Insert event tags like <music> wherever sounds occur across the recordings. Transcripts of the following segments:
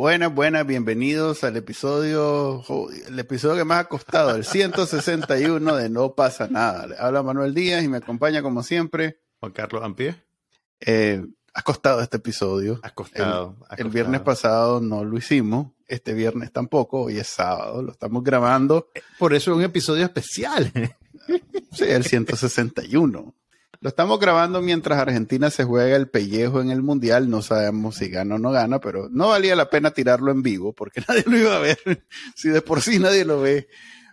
Buenas, buenas, bienvenidos al episodio, el episodio que más ha costado, el 161 de No pasa nada. Le habla Manuel Díaz y me acompaña como siempre. Juan Carlos Ampie. Eh, ha costado este episodio. Ha costado. El, el viernes pasado no lo hicimos, este viernes tampoco, hoy es sábado, lo estamos grabando. Por eso es un episodio especial. sí, el 161. Lo estamos grabando mientras Argentina se juega el pellejo en el Mundial. No sabemos si gana o no gana, pero no valía la pena tirarlo en vivo porque <laughs> nadie lo iba a ver. si de por sí nadie lo ve.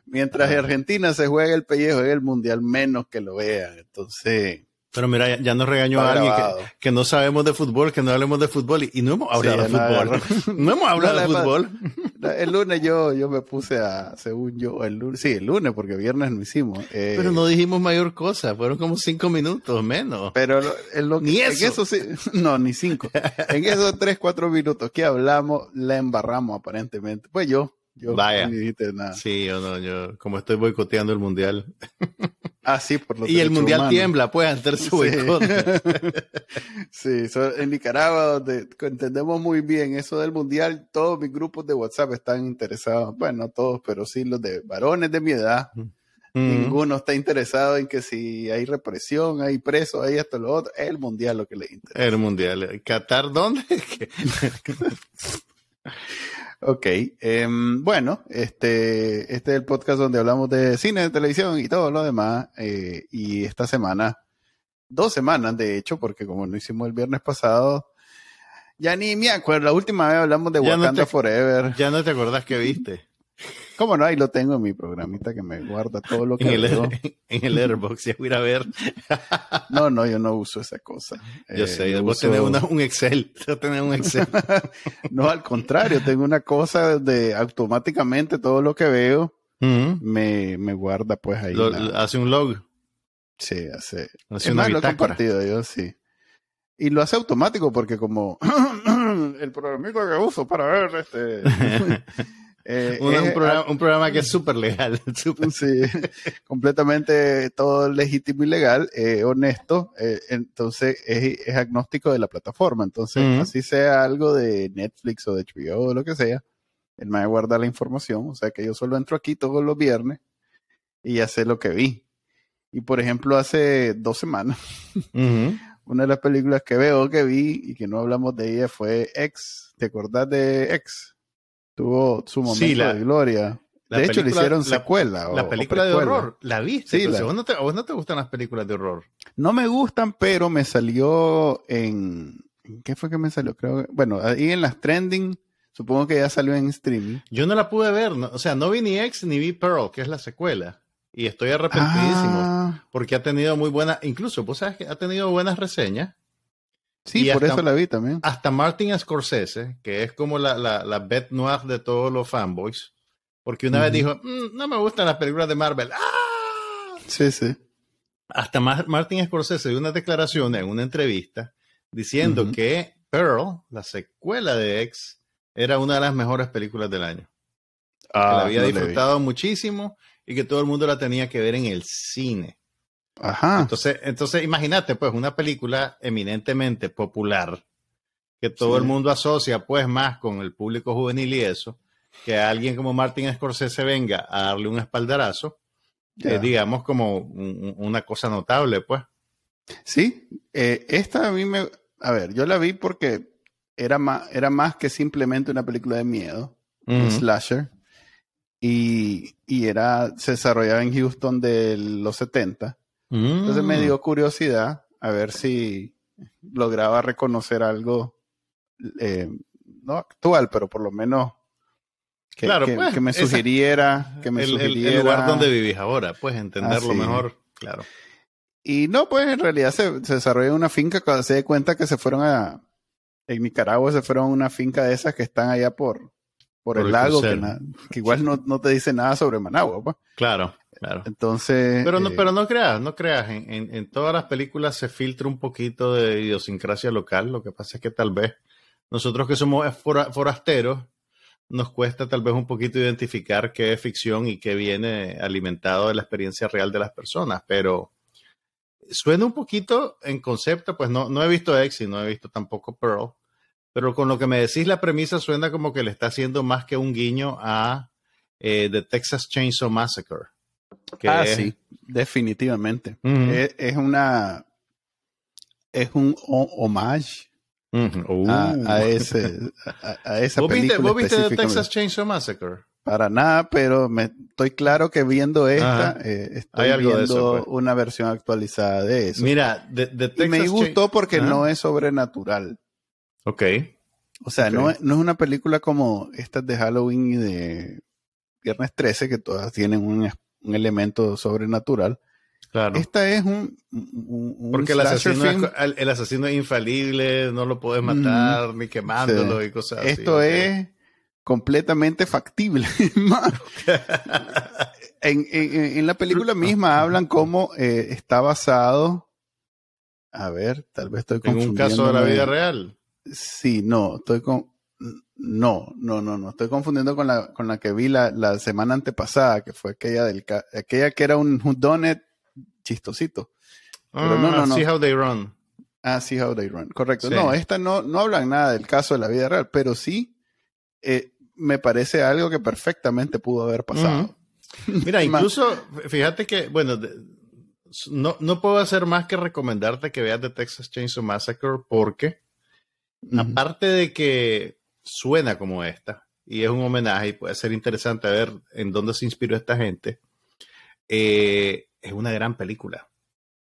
Mientras Argentina se juega el pellejo en el Mundial, menos que lo vean. Entonces, pero mira, ya nos regañó a alguien que, que, no sabemos de fútbol, que no hablemos de fútbol y, y no hemos hablado sí, de fútbol. <laughs> No, hemos hablado no, de fútbol. El lunes yo, yo me puse a, según yo, el lunes, sí, el lunes, porque viernes no hicimos. Eh, pero no dijimos mayor cosa, fueron como cinco minutos menos. Pero en lo, ni eso. En eso sí, <laughs> no, ni cinco. en esos tres, cuatro minutos que hablamos, la embarramos aparentemente. Pues yo, yo Vaya. no dijiste nada. Sí, yo no, yo, como estoy boicoteando el mundial. Ah, sí, por lo Y el mundial tiembla, puede hacer su boicot. <laughs> Sí, so, en Nicaragua, donde entendemos muy bien eso del mundial, todos mis grupos de WhatsApp están interesados. Bueno, no todos, pero sí los de varones de mi edad. Mm. Ninguno está interesado en que si hay represión, hay presos, hay esto, lo otro. Es el mundial lo que les interesa. El mundial. ¿Qatar dónde? <laughs> <laughs> Ok, eh, bueno, este, este es el podcast donde hablamos de cine, de televisión y todo lo demás. Eh, y esta semana, dos semanas de hecho, porque como no hicimos el viernes pasado, ya ni me acuerdo. La última vez hablamos de Ya no Wakanda te- Forever. Ya no te acordás que viste. ¿Cómo no? Ahí lo tengo en mi programita que me guarda todo lo que En el, <laughs> en el Airbox, ya voy a ver. <laughs> No, no, yo no uso esa cosa. Yo Eh, sé, yo vos uso- tenés una- un Excel. <laughs> Vos tenés un Excel. No, al contrario, tengo una cosa de automáticamente todo lo que veo me, me guarda pues ahí. Lo- la- lo- hace un log. Sí, hace. Hace una más, lo he compartido yo, sí. Y lo hace automático porque como <clears throat> el programita que uso para ver este... eh, Un, un es- programa, un programa que es súper legal. súper- <laughs> Sí, completamente todo legítimo y legal, eh, honesto, eh, entonces es, es agnóstico de la plataforma, entonces Ujú. así sea algo de Netflix o de HBO o lo que sea, él me guarda la información, o sea que yo solo entro aquí todos los viernes y ya sé lo que vi. Y por ejemplo, hace dos semanas, <laughs> Ujú. una de las películas que veo que vi y que no hablamos de ella fue X. ¿Te acordás de X? Tuvo su momento Sí, la- de gloria. la de hecho, le hicieron la- secuela. o- La o película de horror, ¿la viste? Sí, Entonces, la- ¿a, vos no te, a vos no te gustan las películas de horror? No me gustan, pero me salió en. ¿en ¿Qué fue que me salió? Creo que- Bueno, ahí en las trending, supongo que ya salió en streaming. Yo no la pude ver, no- o sea, no vi ni X ni vi Pearl, que es la secuela. Y estoy arrepentidísimo, Ah, porque ha tenido muy buena, incluso, vos sabes que ha tenido buenas reseñas. Sí, Y por hasta- eso la vi también. Hasta Martin Scorsese, que es como la, la, la bête noire de todos los fanboys, porque una vez dijo, "Mm, no me gustan las películas de Marvel. ¡Ah! Sí, sí. Hasta Mar- Martin Scorsese dio una declaración en una entrevista diciendo que Pearl, la secuela de X, era una de las mejores películas del año. que la había Ah, no vi. disfrutado muchísimo y que todo el mundo la tenía que ver en el cine. Ajá. Entonces, entonces imagínate, pues, una película eminentemente popular que todo Sí. el mundo asocia, pues, más con el público juvenil y eso, que alguien como Martin Scorsese venga a darle un espaldarazo, Ya. eh, digamos, como un- un- una cosa notable, pues. Sí, eh, esta a mí me... A ver, yo la vi porque era más, era más que simplemente una película de miedo, un slasher, y, y era, se desarrollaba en Houston de los 70. Entonces me Mm. dio curiosidad a ver si lograba reconocer algo, eh, no actual, pero por lo menos que, Claro, que- pues, que me esa- sugiriera, que me el, el- lugar donde vivís ahora, pues entenderlo Ah, mejor, claro. Y no, pues en realidad se, se desarrolla una finca cuando se da cuenta que se fueron a, en Nicaragua se fueron a una finca de esas que están allá por, por, Por el el lago, que igual no, no te dice nada sobre Managua, pues. Claro. Claro. Entonces. Pero no, pero no creas, no creas. En, en, todas las películas se filtra un poquito de idiosincrasia local. Lo que pasa es que tal vez nosotros que somos forasteros, nos cuesta tal vez un poquito identificar qué es ficción y qué viene alimentado de la experiencia real de las personas. Pero suena un poquito en concepto, pues no, no he visto y no he visto tampoco Pearl. Pero con lo que me decís, la premisa suena como que le está haciendo más que un guiño a eh, The Texas Chainsaw Massacre. Ah, sí, definitivamente. es, una. Es un homage a, ese, a, esa ¿Vos película. Viste, ¿Vos viste The Texas Chainsaw Massacre? Para nada, pero me estoy claro que viendo esta, eh, estoy viendo pues. una versión actualizada de eso. Mira, de, Texas y me gustó porque no es sobrenatural. Ok. O sea, no, no es una película como estas de Halloween y de Viernes 13, que todas tienen un, un elemento sobrenatural. Claro. Esta es un. Porque el asesino, es, el asesino, es, infalible, no lo puedes matar, ni quemándolo y cosas así. Esto es completamente factible. <laughs> en, en, la película misma hablan cómo eh, está basado. A ver, tal vez estoy confundiendo. En un caso de la vida real. Sí, no, estoy con. No, no, no, no. Estoy confundiendo con la, con la que vi la, la semana antepasada, que fue aquella del aquella que era un donut chistosito. Pero no, no, ah, no. See how they run. Ah, see how they run. Correcto. No, esta no, no hablan nada del caso de la vida real, pero sí eh, me parece algo que perfectamente pudo haber pasado. Mira, <laughs> incluso, fíjate que, bueno, no, no puedo hacer más que recomendarte que veas The Texas Chainsaw Massacre porque, aparte de que suena como esta y es un homenaje y puede ser interesante ver en dónde se inspiró esta gente, eh, es una gran película.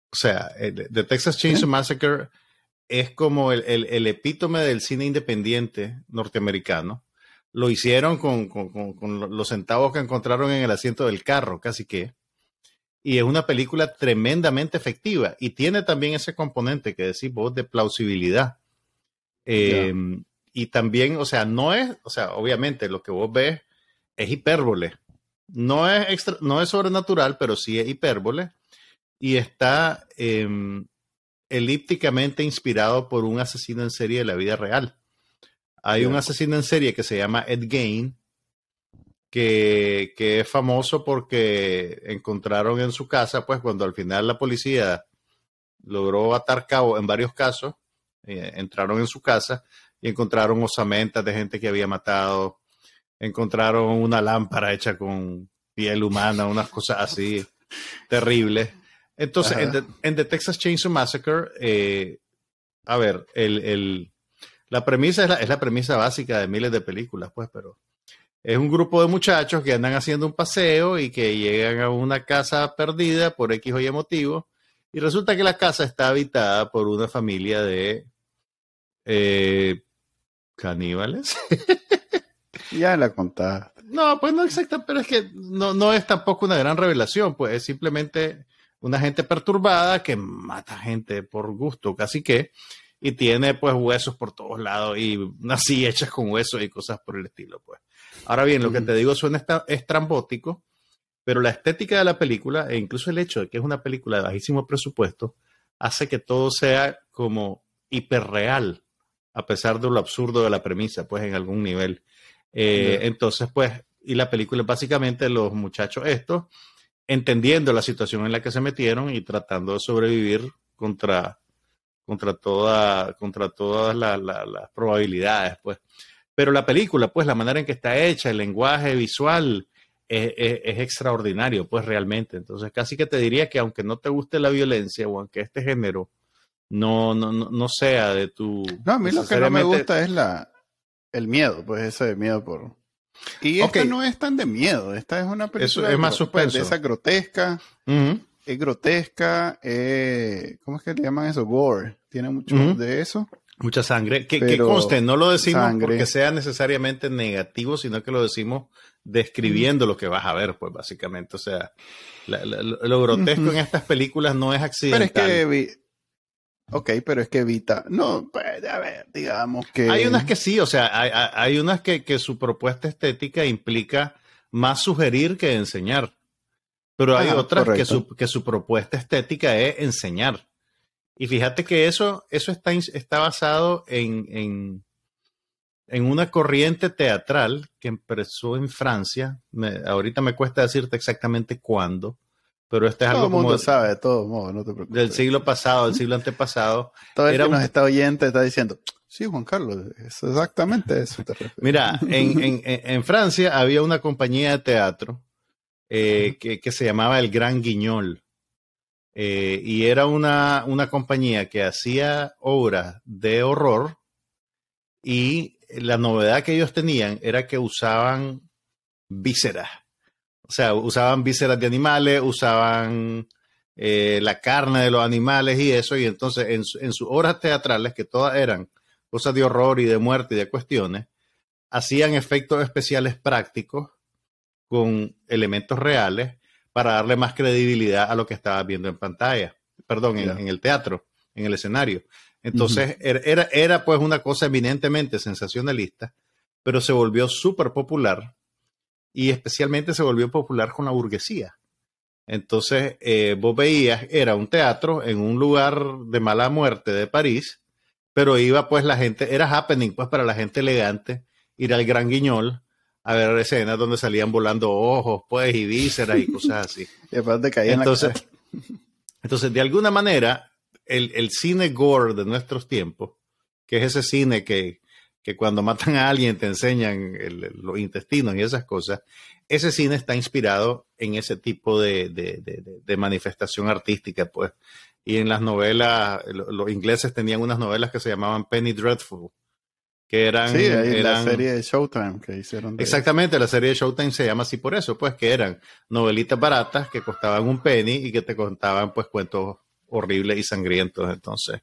O sea, The Texas Chainsaw Massacre es como el, epítome del cine independiente norteamericano. Lo hicieron con, los centavos que encontraron en el asiento del carro, casi que. Y es una película tremendamente efectiva. Y tiene también ese componente que decís vos de plausibilidad. Y también, o sea, no es, o sea, obviamente lo que vos ves es hipérbole. No es, extra, no es sobrenatural, pero sí es hipérbole y está em, elípticamente inspirado por un asesino en serie de la vida real. Hay un asesino en serie que se llama Ed Gain, que, que, es famoso porque encontraron en su casa, pues cuando al final la policía logró atar cabo en varios casos, eh, entraron en su casa y encontraron osamentas de gente que había matado, encontraron una lámpara hecha con piel humana, unas cosas así terribles. Entonces, en the, Texas Chainsaw Massacre, eh, a ver, el, la premisa es la, es la, premisa básica de miles de películas, pues, pero es un grupo de muchachos que andan haciendo un paseo y que llegan a una casa perdida por X o Y motivo, y resulta que la casa está habitada por una familia de eh, caníbales. <laughs> Ya la contaste. No, pues no exacta, pero es que no, no es tampoco una gran revelación, pues es simplemente una gente perturbada que mata gente por gusto, casi que, y tiene pues huesos por todos lados y así <laughs> hechas con huesos y cosas por el estilo, pues. Ahora bien, lo que te digo suena estrambótico, pero la estética de la película e incluso el hecho de que es una película de bajísimo presupuesto hace que todo sea como hiperreal, a pesar de lo absurdo de la premisa, pues en algún nivel. Eh, entonces, pues, y la película es básicamente los muchachos estos entendiendo la situación en la que se metieron y tratando de sobrevivir contra, contra, toda, contra todas las probabilidades, pues. Pero la película, pues, la manera en que está hecha, el lenguaje visual, es, es, extraordinario, pues, realmente. Entonces, casi que te diría que aunque no te guste la violencia o aunque este género no, no, no, sea de tu... No, a mí lo que no me gusta es la, el miedo, pues ese miedo por... Y esta no es tan de miedo, esta es una película es más suspenso. de esa grotesca, es grotesca, eh, ¿cómo es que le llaman eso? Gore, tiene mucho de eso. Mucha sangre, que, que, conste, no lo decimos porque sea necesariamente negativo, sino que lo decimos describiendo lo que vas a ver, pues básicamente, o sea, lo grotesco en estas películas no es accidental. Pero es que Ok, pero es que evita. No, pues, a ver, digamos que. Hay unas que sí, o sea, hay, unas que, su propuesta estética implica más sugerir que enseñar. Pero hay otras que su, que su propuesta estética es enseñar. Y fíjate que eso, eso está, está basado en, en, en una corriente teatral que empezó en Francia. ahorita me cuesta decirte exactamente cuándo, pero este es algo como mundo sabe, de todos modos, no te preocupes. Del siglo pasado, del siglo antepasado. Todo el Era que nos está oyente está diciendo, sí, Juan Carlos, es exactamente eso. <laughs> Mira, en, <laughs> en, en, Francia había una compañía de teatro eh, que, que, se llamaba El Gran Guiñol. Eh, y era una, una compañía que hacía obras de horror y la novedad que ellos tenían era que usaban vísceras. O sea, usaban vísceras de animales, usaban eh, la carne de los animales y eso, y entonces en, en, sus obras teatrales, que todas eran cosas de horror y de muerte y de cuestiones, hacían efectos especiales prácticos con elementos reales para darle más credibilidad a lo que estaba viendo en pantalla, perdón, en, el teatro, en el escenario. Entonces, er, era, era pues una cosa eminentemente sensacionalista, pero se volvió súper popular y especialmente se volvió popular con la burguesía. Entonces, eh, vos veías, era un teatro en un lugar de mala muerte de París, pero iba pues la gente, era happening pues para la gente elegante, ir al Gran Guiñol a ver escenas donde salían volando ojos, pues, y vísceras y cosas así. <laughs> y aparte caía entonces, <laughs> entonces, de alguna manera, el, el, cine gore de nuestros tiempos, que es ese cine que, que cuando matan a alguien te enseñan los intestinos y esas cosas, ese cine está inspirado en ese tipo de, de, de, de manifestación artística, pues. Y en las novelas, los ingleses tenían unas novelas que se llamaban Penny Dreadful, que eran... Sí, la serie de Showtime que hicieron. exactamente, la serie de Showtime se llama así por eso, pues que eran novelitas baratas que costaban un penny y que te contaban pues cuentos horribles y sangrientos. Entonces,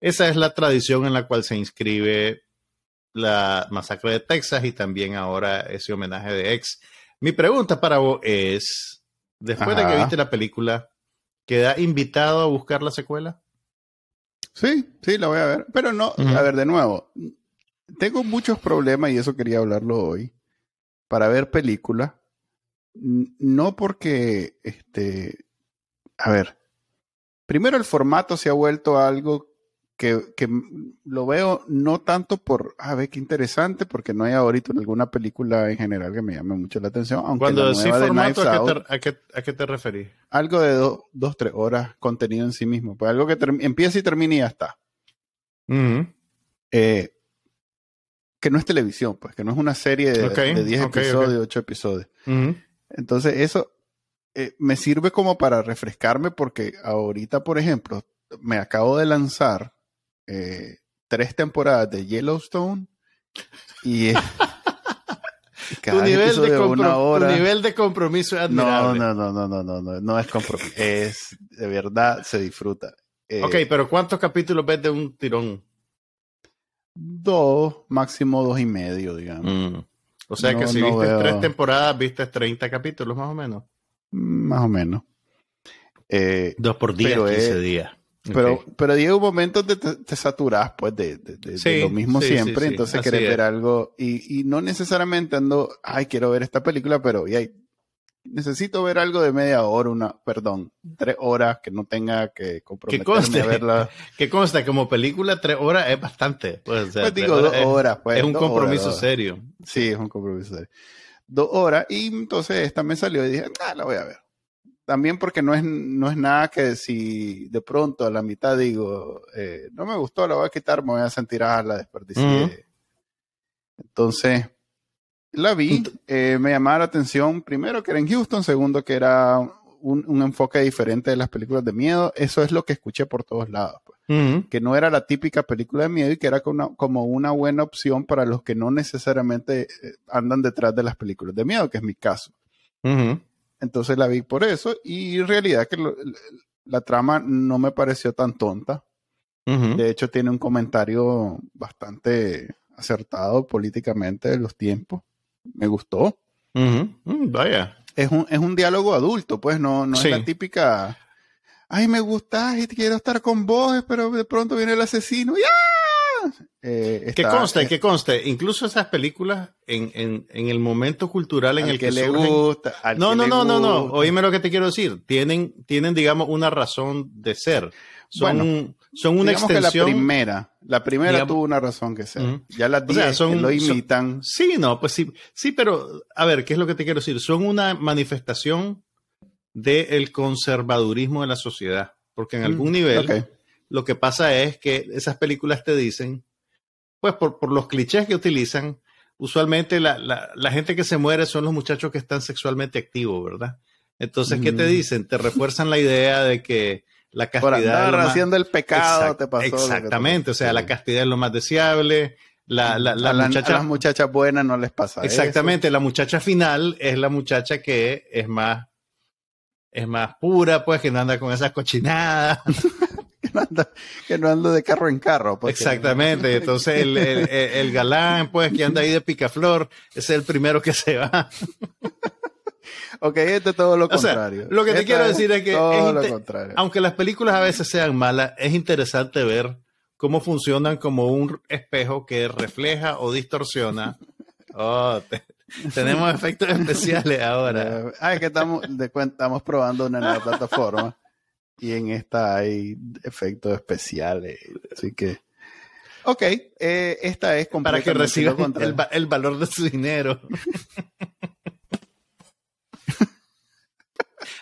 esa es la tradición en la cual se inscribe la masacre de Texas y también ahora ese homenaje de ex. Mi pregunta para vos es, después de que viste la película, ¿queda invitado a buscar la secuela? Sí, sí, la voy a ver. Pero no, a ver, de nuevo, tengo muchos problemas y eso quería hablarlo hoy para ver películas. No porque, este, a ver, primero el formato se ha vuelto algo que, que lo veo no tanto por, a ver, qué interesante, porque no hay ahorita alguna película en general que me llame mucho la atención. Aunque Cuando decís formato, ¿a, qué te, ¿a, qué, te referís? Algo de dos, tres horas contenido en sí mismo. Pues algo que empieza y termina y ya está. eh, que no es televisión, pues, que no es una serie de 10 episodios, 8 episodios. Entonces, eso eh, me sirve como para refrescarme porque ahorita, por ejemplo, me acabo de lanzar eh, tres temporadas de Yellowstone y... <laughs> tu, nivel de hora, nivel de compromiso es admirable. No, no, no, no, no, no, no, es compromiso. Es, de verdad, se disfruta. Eh, ok, pero ¿cuántos capítulos ves de un tirón? dos, máximo dos y medio, digamos. Mm. O sea que si viste tres temporadas, viste 30 capítulos más o menos. Más o menos. Eh, dos por día, 15 días. Pero, pero llega un momento donde te, te saturas pues de, de, lo mismo siempre, entonces querés ver algo y, y, no necesariamente ando, ay, quiero ver esta película, pero y necesito ver algo de media hora, una, perdón, tres horas que no tenga que comprometerme a verla. <laughs> Que consta, como película, tres horas es bastante. Pues, pues digo, dos horas. Pues, es un compromiso serio. Sí, es un compromiso serio. Dos horas, y entonces esta me salió y dije, ah, la voy a ver. También porque no es, no es nada que si de pronto a la mitad digo, eh, no me gustó, la voy a quitar, me voy a sentir, ah, la desperdicié. Entonces, la vi, eh, me llamaba la atención, primero que era en Houston, segundo que era un, enfoque diferente de las películas de miedo. Eso es lo que escuché por todos lados. Pues. Que no era la típica película de miedo y que era como una, buena opción para los que no necesariamente eh, andan detrás de las películas de miedo, que es mi caso. Entonces la vi por eso y en realidad que la trama no me pareció tan tonta. De hecho tiene un comentario bastante acertado políticamente de los tiempos me gustó. Mm, vaya. Es un, es un diálogo adulto, pues no, no es la típica, ay, me gustas y quiero estar con vos, pero de pronto viene el asesino, ¡ya! Eh, que conste, que conste, incluso esas películas en, en, en el momento cultural en el que, le gusta. no, no, no, no, no, oíme lo que te quiero decir. Tienen, tienen, digamos, una razón de ser. Son, son una extensión. la primera, la primera tuvo una razón que ser. Ya las 10 son, lo imitan. sí, no, pues sí, sí, pero a ver, ¿qué es lo que te quiero decir? Son una manifestación del conservadurismo de la sociedad. Porque en mm, algún nivel lo que pasa es que esas películas te dicen, pues por, por los clichés que utilizan, usualmente la, la, la, gente que se muere son los muchachos que están sexualmente activos, ¿verdad? Entonces, ¿qué te dicen? Te refuerzan la idea de que la castidad. Por haciendo el pecado te pasó. Exactamente, o sea, la castidad es lo más deseable. La, la, la muchacha, a las muchachas buenas no les pasa. Exactamente, la muchacha final es la muchacha que es más, es más pura, pues, que no anda con esas cochinadas. <laughs> no anda, que no anda de carro en carro. Pues, Exactamente, entonces el, el, el, galán, pues, que anda ahí de picaflor, es el primero que se va. Ok, esto es todo lo contrario. lo que te quiero decir es que, aunque las películas a veces sean malas, es interesante ver cómo funcionan como un espejo que refleja o distorsiona. Oh, tenemos efectos especiales ahora. Ah, es que estamos, de estamos probando una nueva plataforma y en esta hay efectos especiales. Así que, ok, eh, esta es Para que reciban el, el valor de su dinero. <laughs>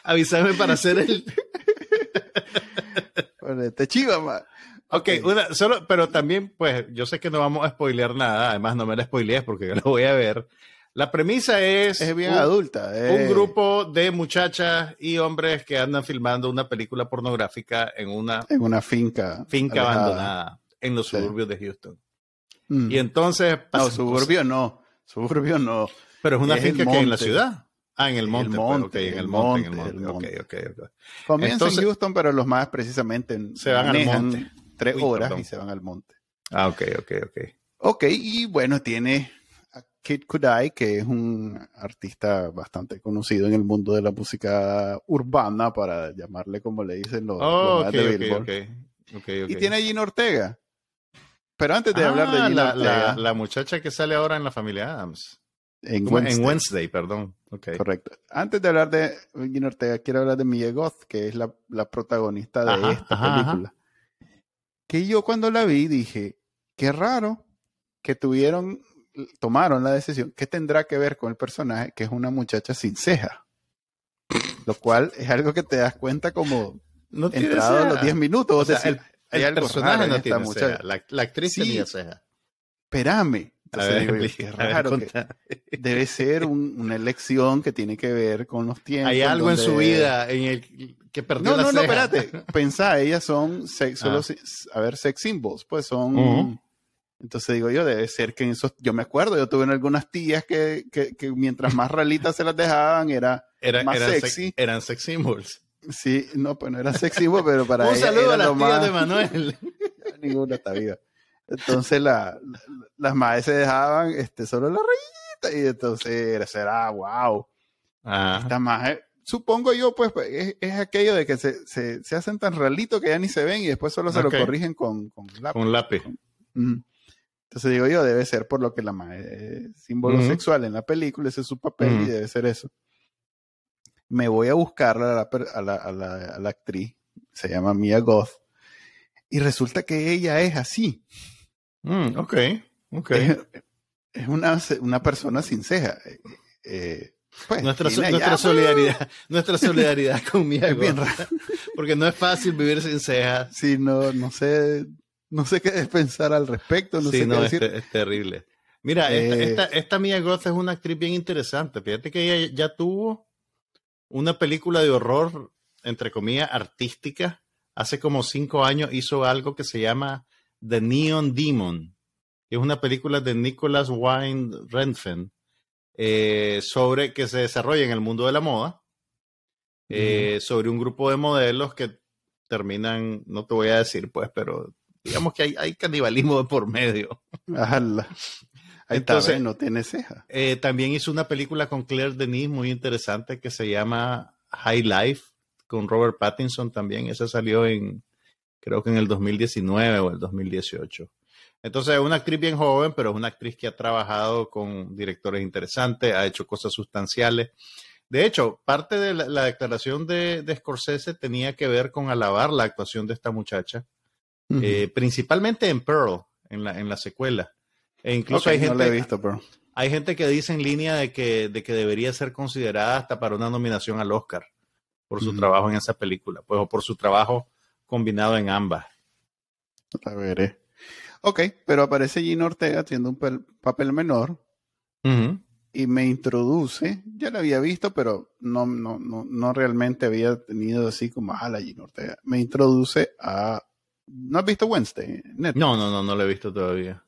avísame para hacer el. <laughs> te chiva, man. Ok, Una, solo, pero también, pues, yo sé que no vamos a spoilear nada, además no me la spoilees porque yo lo voy a ver. La premisa es. Es bien adulta. Un eh. grupo de muchachas y hombres que andan filmando una película pornográfica en una. En una finca. Finca abandonada en los suburbios de Houston. Mm. Y entonces. No, suburbio no. Suburbio no. Pero es una finca que en la ciudad. Ah, en el monte. El pues, monte, en el monte, en el monte. Okay, okay, Comienza en Houston, pero los más precisamente se van al monte. Tres horas y se van al monte. Ah, ok, ok, ok. Ok, y bueno, tiene Kid Kudai, que es un artista bastante conocido en el mundo de la música urbana, para llamarle como le dicen los, oh, de Billboard. Y tiene a Gina Ortega. Pero antes de hablar de ah, Gina Ortega. la muchacha que sale ahora en la familia Adams. En Wednesday. perdón. Correcto. Antes de hablar de Gina Ortega, quiero hablar de Mia Goth, que es la, protagonista de esta película. Que yo cuando la vi dije, qué raro que tuvieron, tomaron la decisión, ¿qué tendrá que ver con el personaje, que es una muchacha sin ceja? Lo cual es algo que te das cuenta como no entrado a los 10 minutos. O, sea, el, personaje no tiene ceja. La, actriz sí, tenía ceja. Espérame, raro debe ser una elección que tiene que ver con los tiempos. Hay algo en su vida en el que perdió no, la No, no, espérate. Pensá, ellas son sex, solo, ah. a ver, sex symbols, pues son... Entonces digo yo, debe ser que en esos, yo me acuerdo, yo tuve algunas tías que, que, que mientras más ralitas se las dejaban era, más sexy. eran sex symbols. Sí, no, pues no eran sex symbols, pero para Un saludo a las tías de Manuel. <laughs> Ninguna está viva. Entonces la, las madres se dejaban este, solo la rayita y entonces era, wow. Esta madre, supongo yo, pues, es, es aquello de que se, se, se, hacen tan ralitos que ya ni se ven y después solo se lo corrigen con, con lápiz. Con lápiz. Entonces digo yo, debe ser por lo que la madre es símbolo sexual en la película, ese es su papel y debe ser eso. Me voy a buscar a la, a la, a la, a la actriz, se llama Mia Goth, y resulta que ella es así. Mm, ok, ok. Es, una, una, persona sin ceja. Eh, eh, pues, nuestra, nuestra solidaridad, <laughs> nuestra solidaridad con mi es bien raro. Porque no es fácil vivir sin cejas. Sí, no, no sé, no sé qué <laughs> pensar al respecto. No sé no, qué es, decir. es, terrible. Mira, esta, eh, esta, esta, Mia Goth es una actriz bien interesante. Fíjate que ella ya tuvo una película de horror, entre comillas, artística. Hace como cinco años hizo algo que se llama The Neon Demon, que es una película de Nicholas Wine Renfen, eh, sobre que se desarrolla en el mundo de la moda, eh, sobre un grupo de modelos que terminan, no te voy a decir pues, pero digamos que hay, hay canibalismo de por medio. Entonces, no tiene ceja. Eh, también hizo una película con Claire Denis muy interesante que se llama High Life, con Robert Pattinson también. Esa salió en, creo que en el 2019 o el 2018. Entonces es una actriz bien joven, pero es una actriz que ha trabajado con directores interesantes, ha hecho cosas sustanciales. De hecho, parte de la, declaración de, Scorsese tenía que ver con alabar la actuación de esta muchacha, eh, principalmente en Pearl, en la, en la secuela. E incluso hay gente. visto, Hay gente que dice en línea de que, de que debería ser considerada hasta para una nominación al Oscar por su trabajo en esa película, pues, o por su trabajo combinado en ambas. A ver, Ok, pero aparece Gino Ortega haciendo un papel menor y me introduce, ya lo había visto, pero no, no, no, no realmente había tenido así como a la Gino Ortega. Me introduce a... ¿No has visto Wednesday? No, no, no, no lo he visto todavía.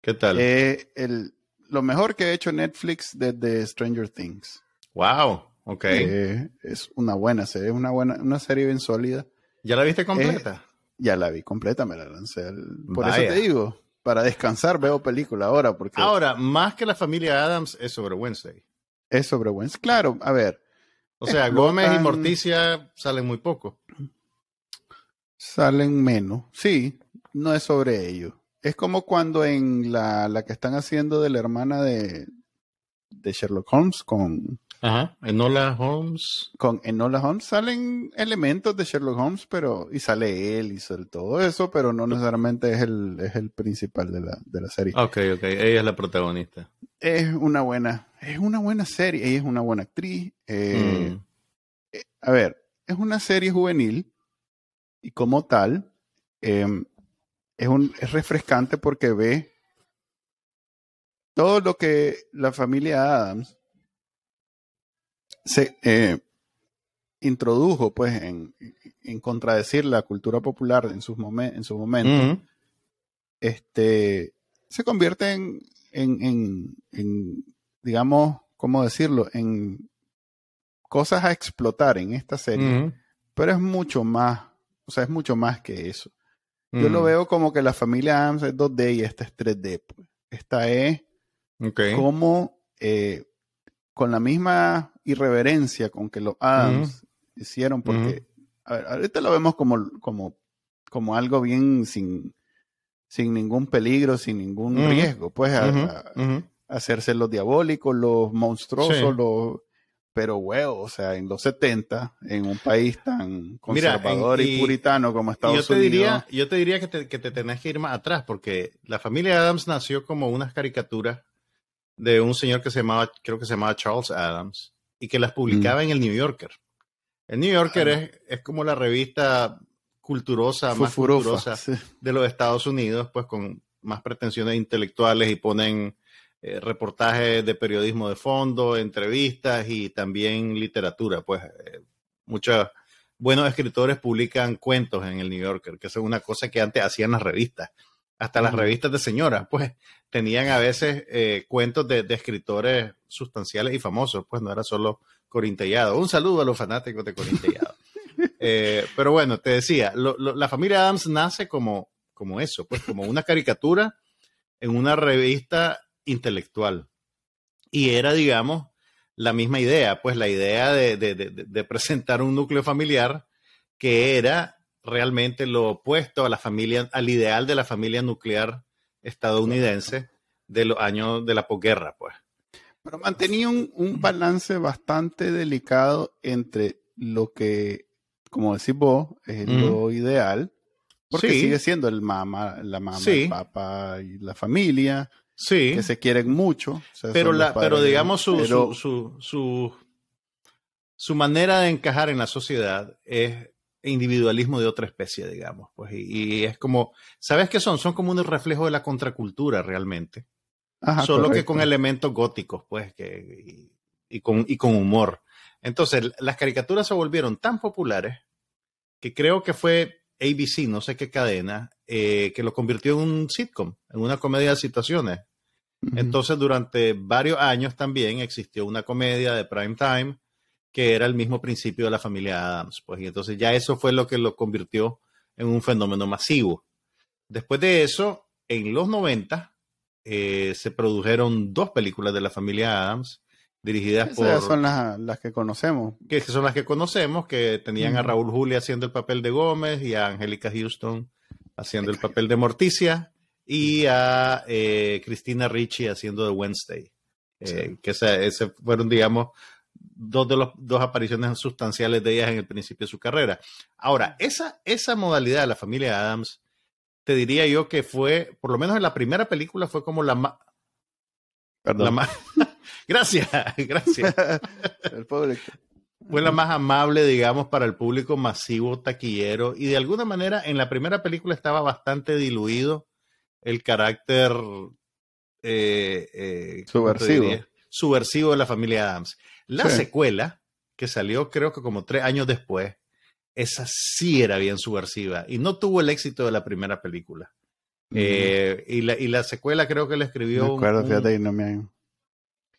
¿Qué tal? Eh, el, lo mejor que ha hecho Netflix desde Stranger Things. Wow, ok. Eh, es una buena serie, una buena, una serie bien sólida. ¿Ya la viste completa? ya la vi completa, me la lancé. Por eso te digo, para descansar veo película ahora. Porque ahora, más que la familia Adams, es sobre Wednesday. Es sobre Wednesday. Claro, a ver. O sea, Gómez y Morticia salen muy poco. Salen menos. Sí, no es sobre ellos. Es como cuando en la, la que están haciendo de la hermana de, de Sherlock Holmes con Ajá, Enola Holmes. Con Enola Holmes salen elementos de Sherlock Holmes, pero y sale él y sale todo eso, pero no necesariamente es el, es el principal de la, de la serie. Ok, ok, ella es la protagonista. Es una buena, es una buena serie, ella es una buena actriz. Eh, mm. eh, a ver, es una serie juvenil y como tal em, es, un, es refrescante porque ve todo lo que la familia Adams se eh, introdujo pues en, contradecir la cultura popular en, sus en su momento, este, se convierte en, en, digamos, ¿cómo decirlo? En cosas a explotar en esta serie, pero es mucho más, o sea, es mucho más que eso. Yo lo veo como que la familia Adams es 2D y esta es 3D. Pues. Esta es como eh, con la misma irreverencia con que los Adams hicieron, porque a ver, ahorita lo vemos como, como, como algo bien sin, sin ningún peligro, sin ningún riesgo, pues hacerse los diabólicos, los monstruosos, los pero huevo, o sea, en los 70, en un país tan conservador y, puritano como Estados yo te Unidos. Diría, yo te diría que te, que te tenés que ir más atrás, porque la familia Adams nació como unas caricaturas de un señor que se llamaba, creo que se llamaba Charles Adams, y que las publicaba mm. en el New Yorker. El New Yorker es, es, como la revista culturosa, más culturosa de los Estados Unidos, pues con más pretensiones intelectuales y ponen eh, reportajes de periodismo de fondo, entrevistas y también literatura. Pues eh, muchos buenos escritores publican cuentos en el New Yorker, que es una cosa que antes hacían las revistas hasta las revistas de señoras, pues tenían a veces eh, cuentos de, escritores sustanciales y famosos, pues no era solo Corintellado. Un saludo a los fanáticos de Corintellado. <laughs> Pero bueno, te decía, la familia Adams nace como, como eso, pues como una caricatura en una revista intelectual. Y era, digamos, la misma idea, pues la idea de presentar un núcleo familiar que era realmente lo opuesto a la familia, al ideal de la familia nuclear estadounidense de los años de la posguerra, pues. Pero mantenía un, balance bastante delicado entre lo que, como decís vos, es lo ideal, porque sigue siendo el mamá, la mamá, el papá y la familia, sí. que se quieren mucho. pero, la, pero digamos su, su, su, su manera de encajar en la sociedad es individualismo de otra especie, digamos. Pues, y, es como, ¿sabes qué son? Son como un reflejo de la contracultura realmente. Solo que con elementos góticos, pues, que, y, con, y con humor. Entonces, las caricaturas se volvieron tan populares que creo que fue ABC, no sé qué cadena, eh, que lo convirtió en un sitcom, en una comedia de situaciones. Entonces, durante varios años también existió una comedia de prime time que era el mismo principio de la familia Adams. Pues, y entonces ya eso fue lo que lo convirtió en un fenómeno masivo. Después de eso, en los 90, eh, se produjeron dos películas de la familia Adams dirigidas por... son las, que conocemos. Que, son las que conocemos, que tenían a Raúl Julia haciendo el papel de Gómez y a Angélica Houston haciendo el papel de Morticia. Y a eh, Cristina Ricci haciendo de Wednesday. Eh, que ese, fueron, digamos, dos de las dos apariciones sustanciales de ellas en el principio de su carrera. Ahora, esa, esa modalidad de la familia Adams, te diría yo que fue, por lo menos en la primera película, fue como la más... Perdón. <laughs> gracias, gracias. <laughs> el público. Fue la más amable, digamos, para el público masivo taquillero y de alguna manera en la primera película estaba bastante diluido el carácter eh, eh, subversivo. subversivo de la familia Adams. La secuela, que salió creo que como tres años después, esa sí era bien subversiva y no tuvo el éxito de la primera película. Eh, y, la, y, la, secuela creo que la escribió. no me,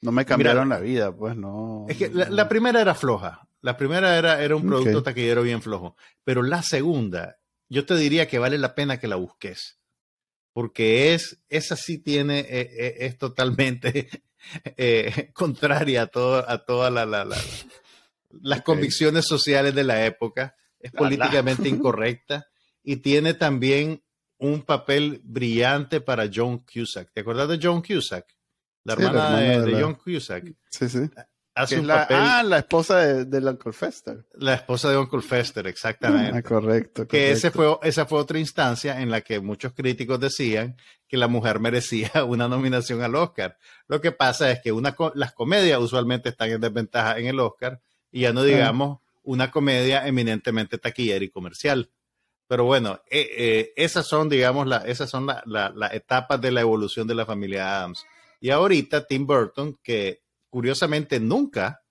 no me cambiaron la vida, pues no. Es que la, primera era floja. La primera era, era un producto taquillero bien flojo. Pero la segunda, yo te diría que vale la pena que la busques porque es, esa sí tiene, eh, eh, es totalmente <laughs> eh, contraria a, todo, a todas las convicciones sociales de la época, es políticamente <laughs> incorrecta y tiene también un papel brillante para John Cusack. ¿Te acuerdas de John Cusack? La hermana, de, John Cusack. Sí, sí ah, la esposa de, del Uncle Fester. La esposa de Uncle Fester, exactamente. Ah, correcto, Que ese fue, esa fue otra instancia en la que muchos críticos decían que la mujer merecía <laughs> una nominación al Oscar. Lo que pasa es que una, las comedias usualmente están en desventaja en el Oscar y ya no digamos una comedia eminentemente taquillera y comercial. Pero bueno, eh, eh, esas son, digamos, la, esas son las etapas de la evolución de la familia Adams. Y ahorita Tim Burton, que curiosamente nunca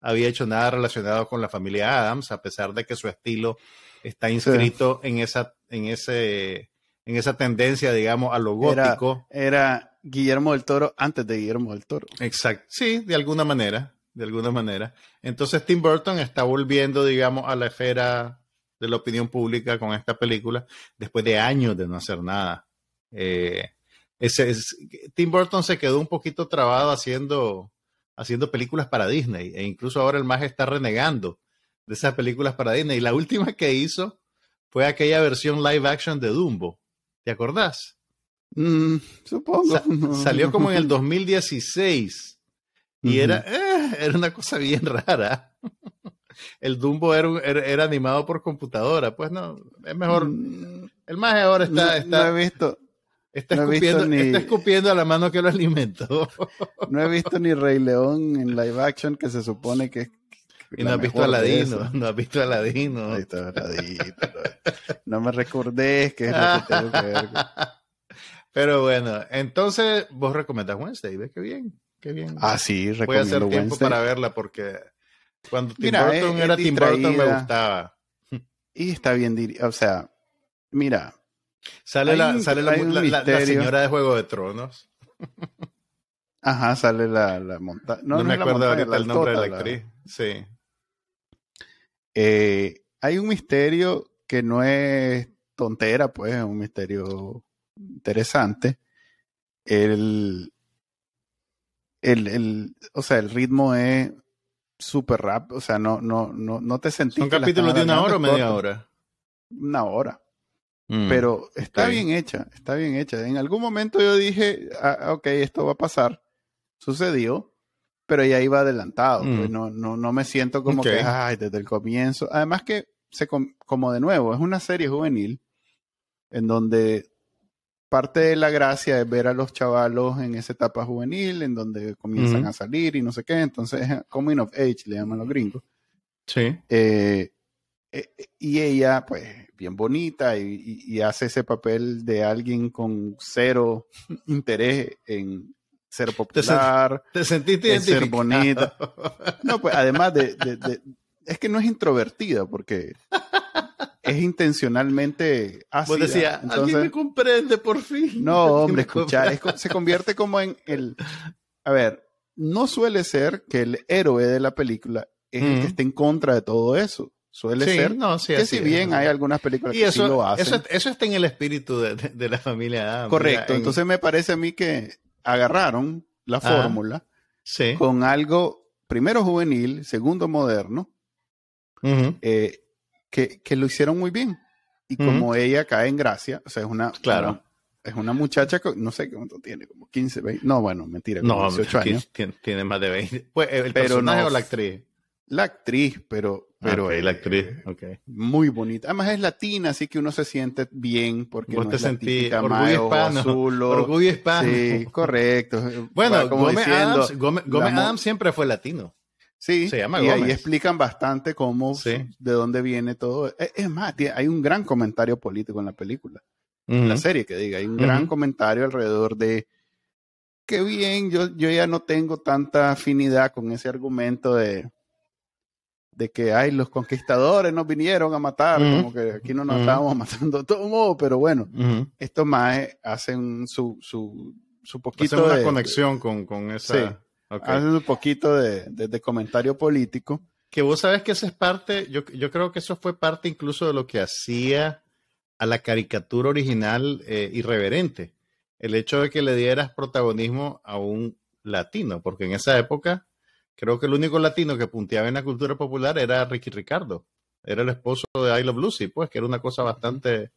había hecho nada relacionado con la familia Adams, a pesar de que su estilo está inscrito en esa, en ese, en esa tendencia, digamos, a lo gótico. Era, Guillermo del Toro antes de Guillermo del Toro. Exacto. Sí, de alguna manera, de alguna manera. Entonces Tim Burton está volviendo, digamos, a la esfera de la opinión pública con esta película después de años de no hacer nada. Eh, ese Tim Burton se quedó un poquito trabado haciendo haciendo películas para Disney e incluso ahora el más está renegando de esas películas para Disney. Y la última que hizo fue aquella versión live action de Dumbo. ¿Te acordás? Mm, supongo. salió como en el <laughs> 2016 y era, eh, era una cosa bien <laughs> rara. el Dumbo era, era, animado por computadora. Pues no, es mejor. Mm. el más ahora está. está visto. Está, escupiendo, a la mano que lo alimentó. <laughs> No he visto ni Rey León en live action, que se supone que es. Y no has visto a Aladino, no has visto a Aladino. No me recordé que es lo que tengo que ver. <laughs> Pero bueno, entonces vos recomendás Wednesday, ¿ves qué bien? Qué bien. Ah, sí, recomiendo Voy a hacer tiempo para verla porque cuando Tim Burton era Tim Burton me gustaba. Y está bien, o sea, mira, Sale, la, sale la, señora de Juego de Tronos. Ajá, sale la, la montaña. No, me acuerdo ahorita el nombre de la actriz. Sí. Eh, hay un misterio que no es tontera, pues, es un misterio interesante. El, el, el, o sea, el ritmo es súper rápido, o sea, no, no, no, no te sentís. ¿Son capítulos de una hora o media hora? Una hora. Mm, pero está bien hecha, está bien hecha. En algún momento yo dije, ah, ok, esto va a pasar. Sucedió, pero ya iba adelantado. Pues mm. no, no, no me siento como que, ay, desde el comienzo. Además que, se, como de nuevo, es una serie juvenil en donde parte de la gracia es ver a los chavalos en esa etapa juvenil, en donde comienzan a salir y no sé qué. Entonces, coming of age, le llaman los gringos. Sí. Eh, y ella, pues, bien bonita y, hace ese papel de alguien con cero <laughs> interés en ser popular. Te, sentiste en ser bonita. No, pues además de, es que no es introvertida porque <laughs> es intencionalmente ácida. Vos decía, alguien me comprende por fin. No, <laughs> hombre, escuchar, se convierte como en el, a ver, no suele ser que el héroe de la película es el que esté en contra de todo eso. Suele ser no, que si bien hay algunas películas que sí lo hacen. Eso, está en el espíritu de, la familia Correcto. Entonces me parece a mí que agarraron la fórmula con algo, primero juvenil, segundo moderno, eh, que, lo hicieron muy bien. Y como ella cae en gracia, o sea, es una, claro. es una muchacha, no sé cuánto tiene, como 15, 20. No, bueno, mentira, como no, 18 años. Tiene, más de 20. Pues, ¿El pero personaje o la actriz? La actriz, pero. Pero la actriz. Muy bonita. Además es latina, así que uno se siente bien porque Vos no te es sentís orgullo hispano. Azul, orgullo hispano. Sí, correcto. Bueno, como Gómez, Adams, Adams siempre fue latino. Sí, se llama y ahí explican bastante cómo, de dónde viene todo. E, es, más, hay un gran comentario político en la película, en la serie que diga, hay un gran comentario alrededor de qué bien, yo, yo ya no tengo tanta afinidad con ese argumento de, de que ay, los conquistadores nos vinieron a matar, como que aquí no nos estábamos <laughs> matando de todo modo, pero bueno, estos más hacen su, su, su poquito hacen una conexión con, con esa Hacen un poquito de, comentario político. Que vos sabes que eso es parte, yo, yo creo que eso fue parte incluso de lo que hacía a la caricatura original eh, irreverente. El hecho de que le dieras protagonismo a un latino, porque en esa época creo que el único latino que punteaba en la cultura popular era Ricky Ricardo. Era el esposo de I Love Lucy, pues, que era una cosa bastante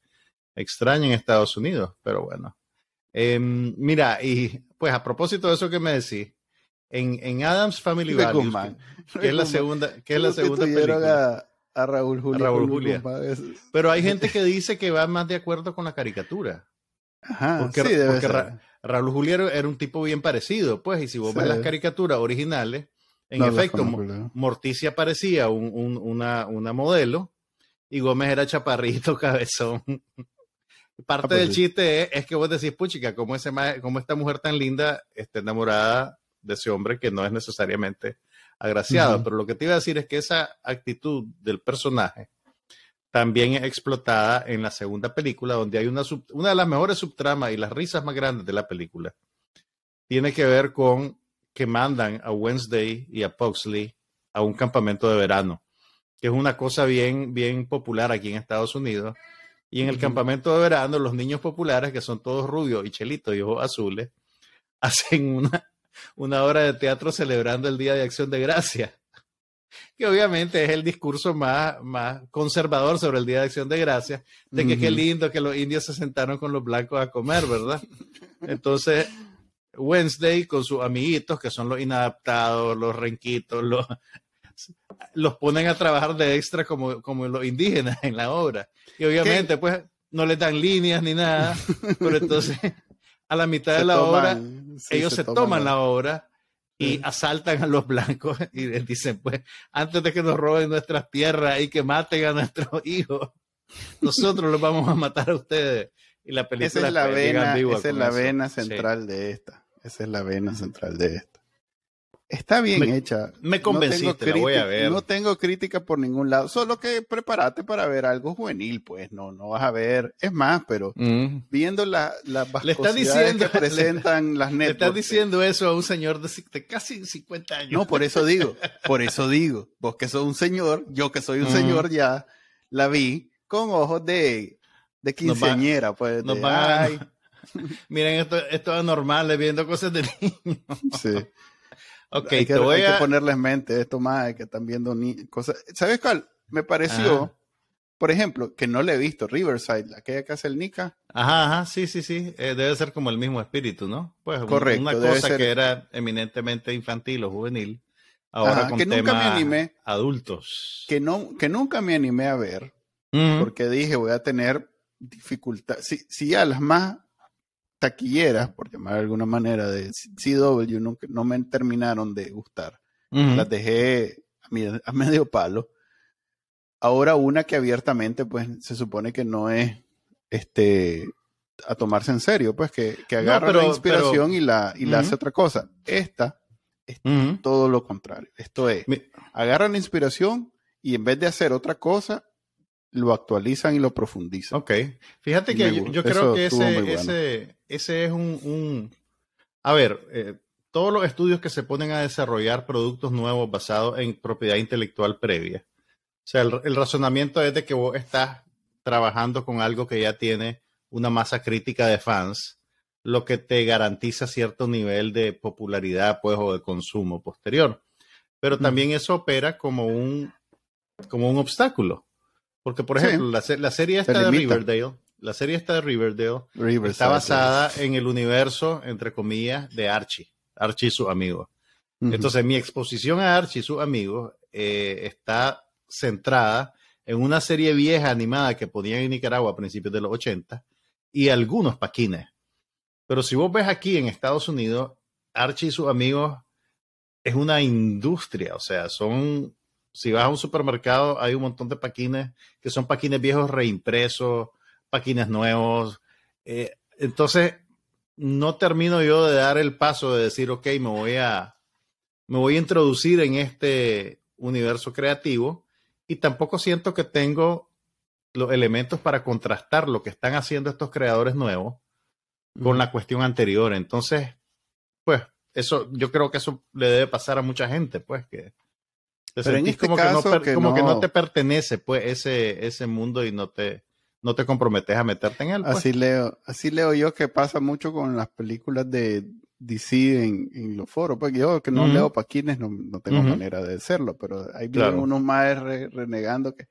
extraña en Estados Unidos, pero bueno. Em, mira, y pues a propósito de eso que me decís, en, en Adams Family <laughs> Values, que, es la segunda, que es la segunda película. A, Raúl Julia. Raúl Julia. Pero hay gente <laughs> que dice que va más de acuerdo con la caricatura. Ajá, porque, sí, porque Raúl Julia era un tipo bien parecido, pues, y si vos ves las caricaturas originales, en efecto, Morticia parecía un, un, una, una modelo y Gómez era chaparrito, <laughs> cabezón. Parte ah, pues del chiste es, es, que vos decís, puchica, ese, como esta mujer tan linda está enamorada de ese hombre que no es necesariamente agraciado. Pero lo que te iba a decir es que esa actitud del personaje también es explotada en la segunda película, donde hay una, una de las mejores subtramas y las risas más grandes de la película. Tiene que ver con que mandan a Wednesday y a Pugsley a un campamento de verano, que es una cosa bien, bien popular aquí en Estados Unidos. Y en el campamento de verano, los niños populares, que son todos rubios y chelitos y ojos azules, <laughs> hacen una, una obra de teatro celebrando el Día de Acción de Gracia, <laughs> que obviamente es el discurso más, más conservador sobre el Día de Acción de Gracia, de que qué lindo que los indios se sentaron con los blancos a comer, ¿verdad? <laughs> Entonces, Wednesday con sus amiguitos, que son los inadaptados, los renquitos, los, los ponen a trabajar de extra como, como los indígenas en la obra. Y obviamente, pues, no les dan líneas ni nada, pero <laughs> entonces a la mitad de la obra, ellos se, toman, la obra y asaltan a los blancos <laughs> y les dicen, pues, antes de que nos roben nuestras tierras y que maten a nuestros <laughs> hijos, nosotros los vamos a matar a ustedes. Y la película esa es la vena, esa es la vena central de esta. Esa es la vena central de esta. Está bien hecha. Me convenciste, no voy a ver. No tengo crítica por ningún lado, solo que prepárate para ver algo juvenil, pues no, no vas a ver. Es más, pero mm. viendo la, las le está diciendo, <laughs> que presentan las networks. Le estás diciendo eso a un señor de, casi 50 años. No, por eso digo, por eso <laughs> digo. Vos que sos un señor, yo que soy un señor ya, la vi con ojos de, de quinceañera, pues. <laughs> Miren, esto, esto es normal, viendo cosas de niños. Sí. <laughs> Ok, hay que, te voy a... que ponerles mente esto más, que están viendo ni cosas. ¿Sabes cuál? Me pareció, por ejemplo, que no le he visto Riverside, aquella que hace el Nika. Ajá, ajá, sí, sí, sí. Eh, debe ser como el mismo espíritu, ¿no? Pues Correcto, una cosa que era eminentemente infantil o juvenil. Ahora con que nunca me animé, adultos. Que, no, que nunca me animé a ver, porque dije voy a tener dificultad. Si, si a las más taquilleras, por llamar de alguna manera, de CW no, no me terminaron de gustar. Las dejé a, <laughs> medio palo. Ahora una que abiertamente, pues, se supone que no es este a tomarse en serio, pues que, que agarra la inspiración y la, y la hace otra cosa. Esta es todo lo contrario. Esto es, agarra la inspiración y en vez de hacer otra cosa, lo actualizan y lo profundizan. Ok. Fíjate que yo, creo que ese, ese, ese, es un... A ver, eh, todos los estudios que se ponen a desarrollar productos nuevos basados en propiedad intelectual previa. O sea, el, razonamiento es de que vos estás trabajando con algo que ya tiene una masa crítica de fans, lo que te garantiza cierto nivel de popularidad, pues, o de consumo posterior. Pero también eso opera como un, como un obstáculo. Porque, por ejemplo, la, serie esta de Riverdale, la serie está de Riverdale, está basada en el universo, entre comillas, de Archie, Archie y sus amigos. Entonces, mi exposición a Archie y sus amigos eh, está centrada en una serie vieja animada que ponían en Nicaragua a principios de los 80 y algunos paquines. Pero si vos ves aquí en Estados Unidos, Archie y sus amigos es una industria, o sea, son, si vas a un supermercado, hay un montón de paquines que son paquines viejos reimpresos, paquines nuevos. Eh, entonces, no termino yo de dar el paso de decir, ok, me voy a, me voy a introducir en este universo creativo y tampoco siento que tengo los elementos para contrastar lo que están haciendo estos creadores nuevos con la cuestión anterior. Entonces, pues, eso, yo creo que eso le debe pasar a mucha gente, pues, que te sentís este como, que no, como que no te pertenece, pues, ese, ese mundo y no te, no te comprometes a meterte en él. Pues. Así leo, así leo yo que pasa mucho con las películas de DC en, los foros. Pues yo que no leo paquines no, no tengo manera de hacerlo, pero hay unos más renegando que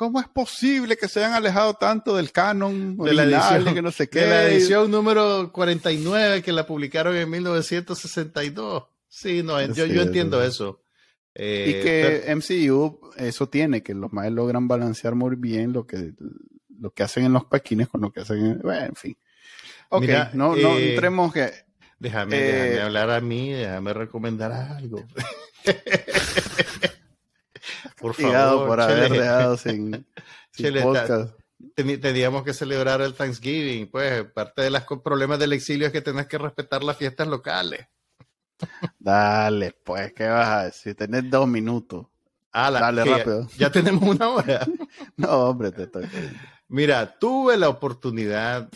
¿Cómo es posible que se hayan alejado tanto del canon de la edición, que no sé qué? De la edición número 49 que la publicaron en 1962. Sí, no, yo, yo entiendo eso. Eh, y que MCU eso tiene, que los más logran balancear muy bien lo que, lo que hacen en los paquines con lo que hacen en, bueno, en fin. Ok, no, no eh, entremos que... Déjame, déjame eh, hablar a mí, déjame recomendar algo. <laughs> Por favor, por haber dejado sin, <laughs> podcast. Teníamos que celebrar el Thanksgiving, pues parte de los problemas del exilio es que tenés que respetar las fiestas locales. Dale, pues, ¿qué vas a decir? Tenés dos minutos. Dale, rápido. Ya, tenemos una hora. <laughs> no, hombre, te estoy. Mira, tuve la oportunidad.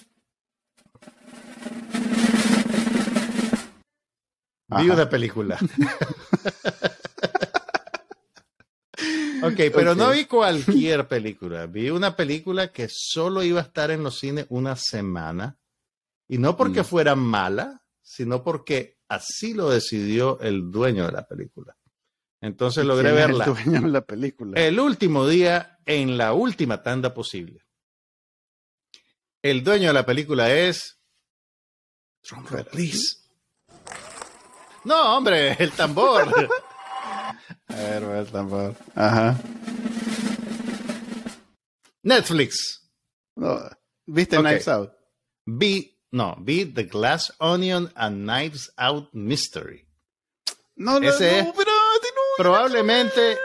Vi una película. <laughs> Ok, pero no vi cualquier película. Vi una película que solo iba a estar en los cines una semana. Y no porque mm. fuera mala, sino porque así lo decidió el dueño de la película. Entonces logré verla. El dueño de la película. El último día, en la última tanda posible. El dueño de la película es. please. No, hombre, el tambor. <laughs> A ver, tambor. Ajá. Netflix. ¿Viste Knives Out? Vi, no, vi The Glass Onion and Knives Out Mystery. No, no, Ese es probablemente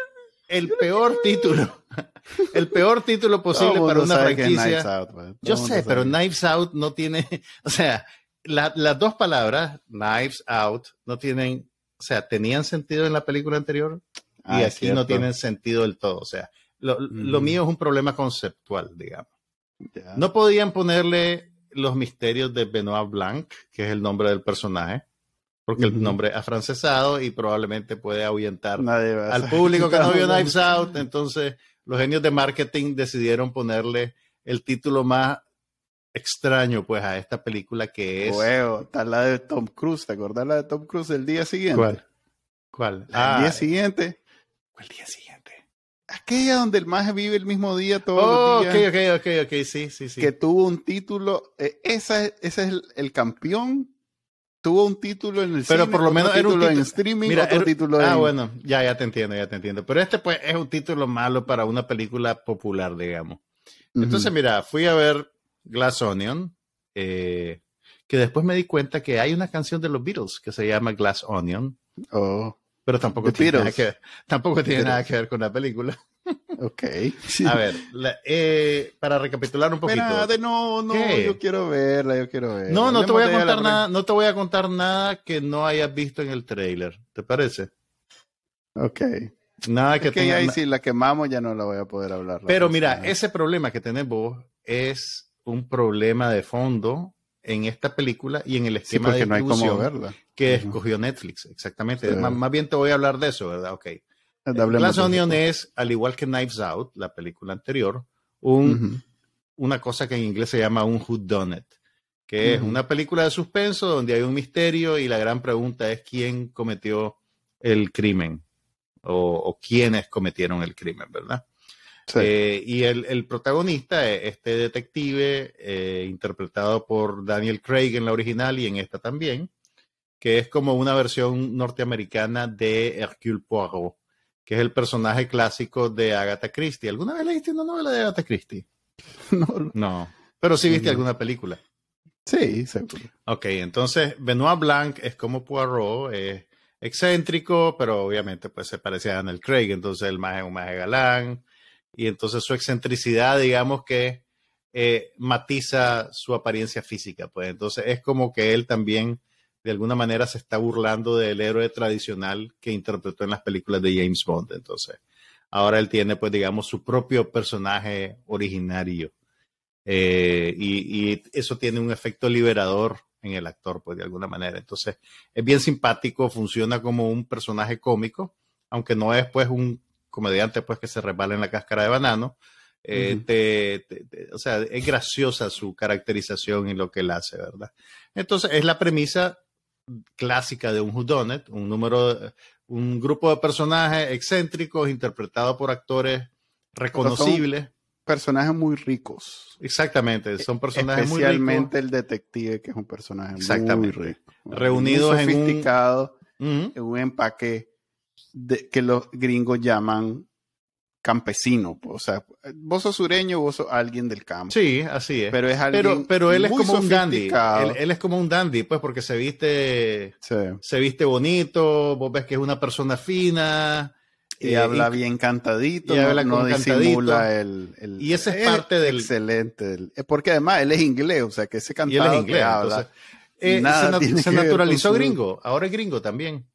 el peor título. <laughs> El peor título posible para una franquicia. Yo sé, pero Knives Out no tiene, <laughs> o sea, las dos palabras, Knives Out, no tienen o sea, tenían sentido en la película anterior y ah, aquí no tienen sentido del todo. O sea, lo, mm. mío es un problema conceptual, digamos. No podían ponerle los misterios de Benoit Blanc, que es el nombre del personaje, porque el nombre es afrancesado y probablemente puede ahuyentar al público que no vio <laughs> Knives Out. Entonces, los genios de marketing decidieron ponerle el título más extraño pues a esta película que es... Bueno, está la de Tom Cruise, ¿te acordás la de Tom Cruise el día siguiente? ¿Cuál? ¿Cuál? el día ah, siguiente. ¿Cuál día siguiente? Aquella donde el más vive el mismo día todos los días. Ok, ok, ok, ok, sí, sí, sí. Que tuvo un título, eh, esa, ese es el, campeón tuvo un título en el pero por lo menos era un título en streaming otro título ah bueno ya ya te entiendo ya te entiendo pero este pues es un título malo para una película popular digamos entonces mira fui a ver Glass Onion, eh, que después me di cuenta que hay una canción de los Beatles que se llama Glass Onion. Oh. Pero tampoco tiene, nada que, tampoco tiene nada que ver con la película. Ok. <laughs> A ver, eh, para recapitular un poquito. no, no, yo quiero verla, yo quiero verla. No, no te voy a contar nada, no te voy a contar nada que no hayas visto en el trailer. ¿Te parece? Ok. Nada que, tenga, ahí si la quemamos ya no la voy a poder hablar. Pero mira, ese problema que tenés vos es un problema de fondo en esta película y en el esquema de distribución que escogió Netflix. Exactamente. Más, bien te voy a hablar de eso, ¿verdad? Ok. Glass Onion es, al igual que Knives Out, la película anterior, un, una cosa que en inglés se llama un Who Done It, que es una película de suspenso donde hay un misterio y la gran pregunta es quién cometió el crimen o, o quiénes cometieron el crimen, ¿verdad? Eh, y el, protagonista, es este detective, eh, interpretado por Daniel Craig en la original y en esta también, que es como una versión norteamericana de Hercule Poirot, que es el personaje clásico de Agatha Christie. ¿Alguna vez leíste una novela de Agatha Christie? <laughs> no. No. Pero sí viste alguna película. Sí, seguro. Ok, entonces Benoit Blanc es como Poirot, es excéntrico, pero obviamente pues se parece a Daniel Craig, entonces el más es un más galán, y entonces su excentricidad, digamos que eh, matiza su apariencia física, pues entonces es como que él también de alguna manera se está burlando del héroe tradicional que interpretó en las películas de James Bond, entonces ahora él tiene pues digamos su propio personaje originario. Eh, y, eso tiene un efecto liberador en el actor, pues de alguna manera. Entonces, es bien simpático, funciona como un personaje cómico, aunque no es pues un comediante pues que se resbala en la cáscara de banano. Eh, o sea, es graciosa su caracterización y lo que él hace, ¿verdad? Entonces, es la premisa clásica de un whodunit, un número, un grupo de personajes excéntricos interpretados por actores reconocibles personajes muy ricos. Exactamente, son personajes muy ricos. Especialmente el detective, que es un personaje muy rico. Reunidos en un... en un empaque de, que los gringos llaman campesino. O sea, vos sos sureño, vos sos alguien del campo. Sí, así es. Pero es alguien pero, él es como un dandy. Él, es como un dandy, pues, porque se viste, se viste bonito, vos ves que es una persona fina, y habla bien cantadito, y habla no, disimula el, el, Y esa es parte del... Excelente. Porque además él es inglés, o sea que ese cantado inglés, habla... Eh, se, naturalizó gringo, ahora es gringo también.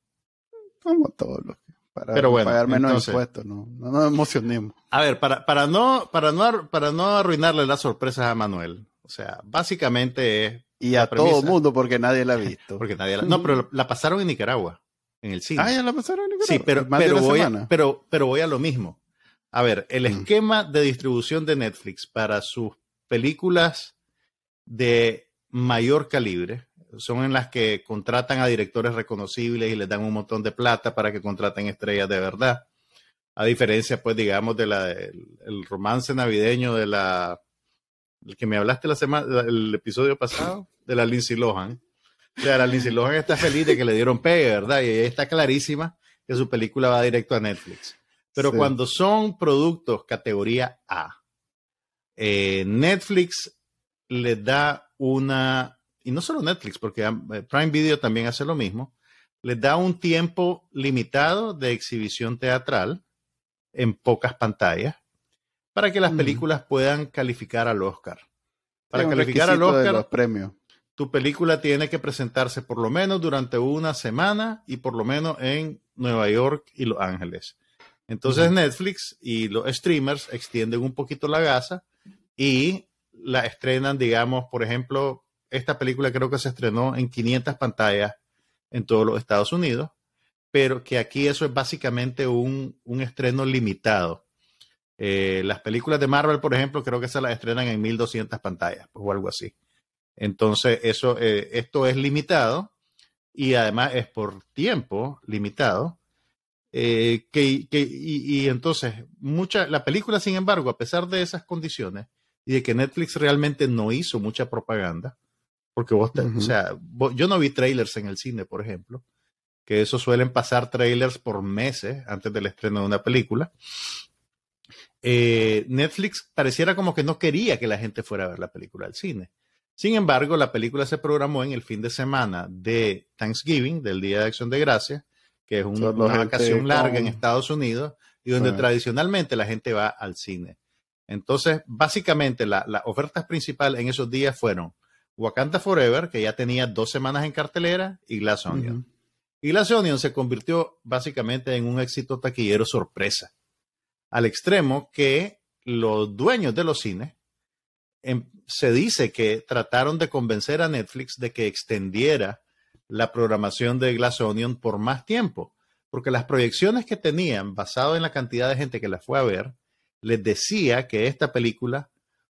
Como todos los para Pero bueno, pagar menos impuestos, no, no nos emocionemos. A ver, para, para, no, para, no, para no arruinarle las sorpresas a Manuel, o sea, básicamente es... Y a todo el mundo porque nadie la ha visto. porque nadie la, no, pero <laughs> la pasaron en Nicaragua en el cine. Ah, ya la pasaron en Sí, pero, pero, voy a, pero, pero voy a lo mismo. A ver, el mm. esquema de distribución de Netflix para sus películas de mayor calibre son en las que contratan a directores reconocibles y les dan un montón de plata para que contraten estrellas de verdad. A diferencia, pues, digamos, de la el, romance navideño de la el que me hablaste la semana, el episodio pasado, de la Lindsay Lohan. O sea, la Lindsay Lohan está feliz de que le dieron pegue, ¿verdad? Y ella está clarísima que su película va directo a Netflix. Pero cuando son productos categoría A, eh, Netflix le da una, y no solo Netflix, porque eh, Prime Video también hace lo mismo, les da un tiempo limitado de exhibición teatral en pocas pantallas para que las mm. películas puedan calificar al Oscar. Para calificar al Oscar, los premios tu película tiene que presentarse por lo menos durante una semana y por lo menos en Nueva York y Los Ángeles. Entonces Netflix y los streamers extienden un poquito la gasa y la estrenan, digamos, por ejemplo, esta película creo que se estrenó en 500 pantallas en todos los Estados Unidos, pero que aquí eso es básicamente un, estreno limitado. Eh, las películas de Marvel, por ejemplo, creo que se las estrenan en 1200 pantallas o algo así. Entonces, eso, eh, esto es limitado y además es por tiempo limitado. Eh, que, que, y, entonces, mucha, la película, sin embargo, a pesar de esas condiciones y de que Netflix realmente no hizo mucha propaganda, porque vos, o sea, yo no vi trailers en el cine, por ejemplo, que eso suelen pasar trailers por meses antes del estreno de una película. Eh, Netflix pareciera como que no quería que la gente fuera a ver la película al cine. Sin embargo, la película se programó en el fin de semana de Thanksgiving, del Día de Acción de Gracias, que es una vacación larga en Estados Unidos y donde tradicionalmente la gente va al cine. Entonces, básicamente, las ofertas principales en esos días fueron Wakanda Forever, que ya tenía dos semanas en cartelera, y Glass Onion. Y Glass Onion se convirtió básicamente en un éxito taquillero sorpresa, al extremo que los dueños de los cines Em, se dice que trataron de convencer a Netflix de que extendiera la programación de Glass Onion por más tiempo, porque las proyecciones que tenían, basado en la cantidad de gente que la fue a ver, les decía que esta película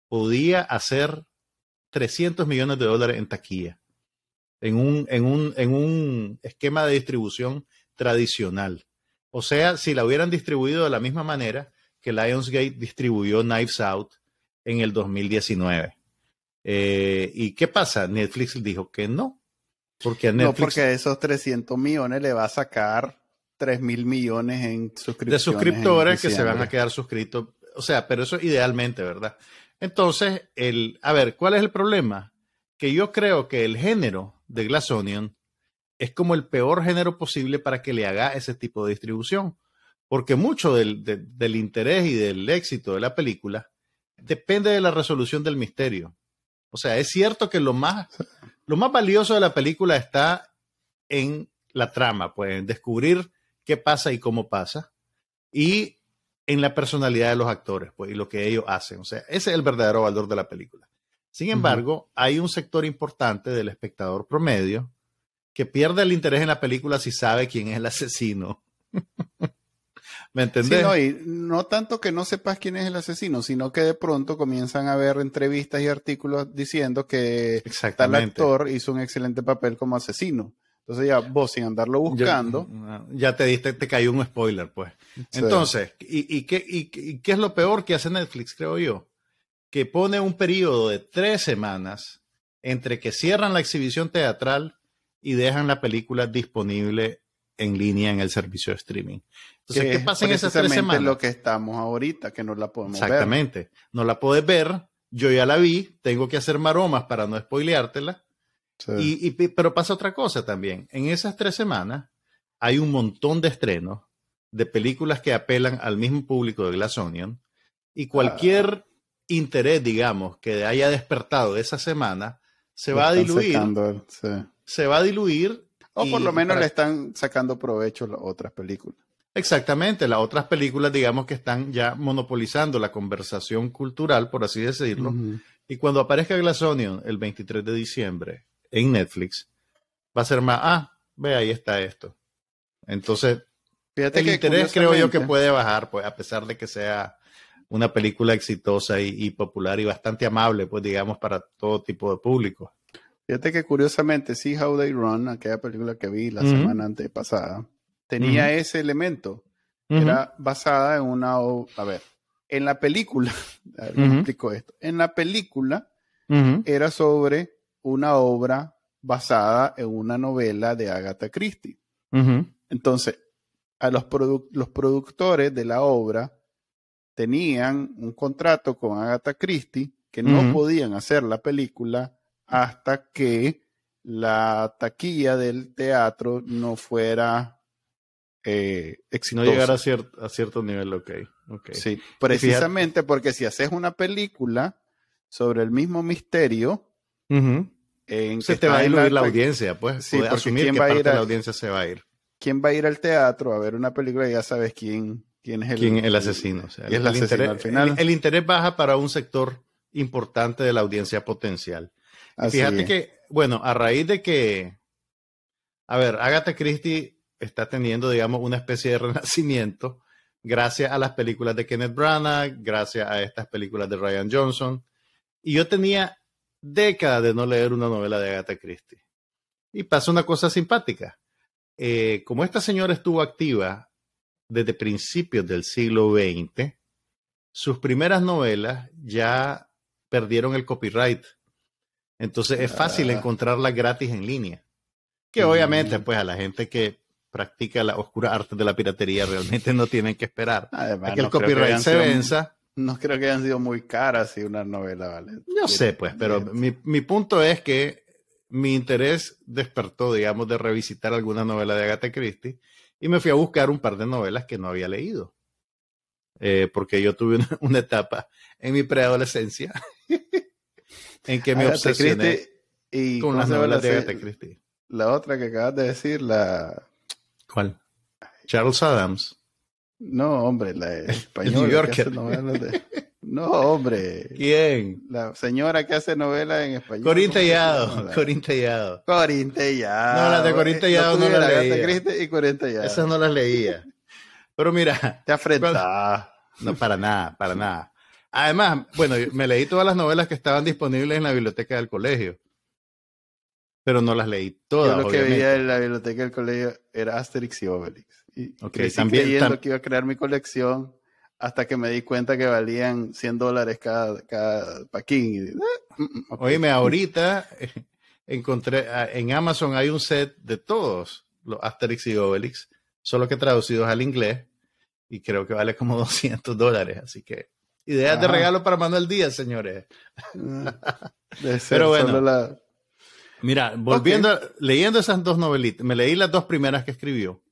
podía hacer 300 millones de dólares en taquilla, en un, en un, en un esquema de distribución tradicional. O sea, si la hubieran distribuido de la misma manera, que Lionsgate distribuyó Knives Out en el 2019. Eh, ¿Y qué pasa? Netflix dijo que no. Porque Netflix, no, porque de esos 300 millones le va a sacar 3 mil millones en suscriptores. De suscriptores que se van a quedar suscritos. O sea, pero eso idealmente, ¿verdad? Entonces, el, a ver, ¿cuál es el problema? Que yo creo que el género de Glass Onion es como el peor género posible para que le haga ese tipo de distribución porque mucho del, interés y del éxito de la película depende de la resolución del misterio. O sea, es cierto que lo más, lo más valioso de la película está en la trama, pues en descubrir qué pasa y cómo pasa, y en la personalidad de los actores, pues, y lo que ellos hacen. O sea, ese es el verdadero valor de la película. Sin embargo, hay un sector importante del espectador promedio que pierde el interés en la película si sabe quién es el asesino. <laughs> ¿Me entendés? no, y no tanto que no sepas quién es el asesino, sino que de pronto comienzan a ver entrevistas y artículos diciendo que tal actor hizo un excelente papel como asesino. Entonces ya vos sin andarlo buscando. ya te diste, te cayó un spoiler, pues. Entonces, ¿y, qué, y, qué es lo peor que hace Netflix, creo yo? Que pone un periodo de tres semanas entre que cierran la exhibición teatral y dejan la película disponible en línea en el servicio de streaming. Entonces, ¿qué pasa en esas tres semanas? lo que estamos ahorita, que no la podemos ver. Exactamente. No la puedes ver, yo ya la vi, tengo que hacer maromas para no spoileártela. Y, pero pasa otra cosa también. En esas tres semanas hay un montón de estrenos de películas que apelan al mismo público de Glass Onion y cualquier ah. interés, digamos, que haya despertado esa semana se va a diluir. Se va a diluir o por lo menos le están sacando provecho las otras películas. Exactamente, las otras películas, digamos que están ya monopolizando la conversación cultural, por así decirlo. Y cuando aparezca Glass Onion el 23 de diciembre en Netflix, va a ser más, ah, ve, ahí está esto. Entonces, Fíjate el interés creo yo que puede bajar, pues, a pesar de que sea una película exitosa y, y, popular y bastante amable, pues, digamos, para todo tipo de público. Fíjate que curiosamente, See How They Run, aquella película que vi la semana antepasada, tenía ese elemento. Era basada en una. A ver, en la película, <laughs> a ver, ¿cómo explico esto? En la película era sobre una obra basada en una novela de Agatha Christie. Entonces, a los, los productores de la obra tenían un contrato con Agatha Christie que no podían hacer la película hasta que la taquilla del teatro no fuera eh, exitosa. No llegara a, a cierto nivel, ok. okay. Sí, precisamente porque si haces una película sobre el mismo misterio, en se te va a diluir la, audiencia, pues. Sí, porque quién va a ir a, la audiencia se va a ir. ¿Quién va a ir al teatro a ver una película y ya sabes quién, quién es el, ¿Quién el asesino? O sea, el, interés, al final. el interés baja para un sector importante de la audiencia potencial. Fíjate que, bueno, a raíz de que, a ver, Agatha Christie está teniendo, digamos, una especie de <laughs> renacimiento gracias a las películas de Kenneth Branagh, gracias a estas películas de Ryan Johnson. Y yo tenía décadas de no leer una novela de Agatha Christie. Y pasa una cosa simpática. Eh, como esta señora estuvo activa desde principios del siglo XX, sus primeras novelas ya perdieron el copyright entonces es fácil ah. encontrarla gratis en línea. Que obviamente, mm. pues a la gente que practica la oscura arte de la piratería realmente no tienen que esperar a que el copyright se venza. No creo que hayan sido muy caras y una novela, ¿vale? Yo sé, pues, pero mi, mi, punto es que mi interés despertó, digamos, de revisitar alguna novela de Agatha Christie y me fui a buscar un par de novelas que no había leído. Eh, porque yo tuve una etapa en mi preadolescencia <laughs> en que me obsesioné y con las novelas de Agatha Christie. La otra que acabas de decir, la... ¿Cuál? Charles Adams. No, hombre, la <laughs> española. New Yorker. No, hombre. ¿Quién? La señora que hace novelas en español. Corín Tellado. Corín Tellado. Corín No, las de Corín Tellado no, las leía. y Esas no las leía. Pero mira. Te afrenta. No, para nada, para nada. Además, bueno, me leí todas las novelas que estaban disponibles en la biblioteca del colegio. Pero no las leí todas. Yo lo que veía en la biblioteca del colegio era Asterix y Obelix. Y también, creyendo que iba a crear mi colección hasta que me di cuenta que valían 100 dólares cada, cada paquín. Ah, mm, mm, Oíme, ahorita encontré, ah, en Amazon hay un set de todos los Asterix y Obelix, solo que traducidos al inglés, y creo que vale como <laughs> 200 dólares, así que ideas de regalo para Manuel Díaz, señores. Ah, <laughs> Pero bueno, mira, volviendo, leyendo esas dos novelitas, me leí las dos primeras que escribió,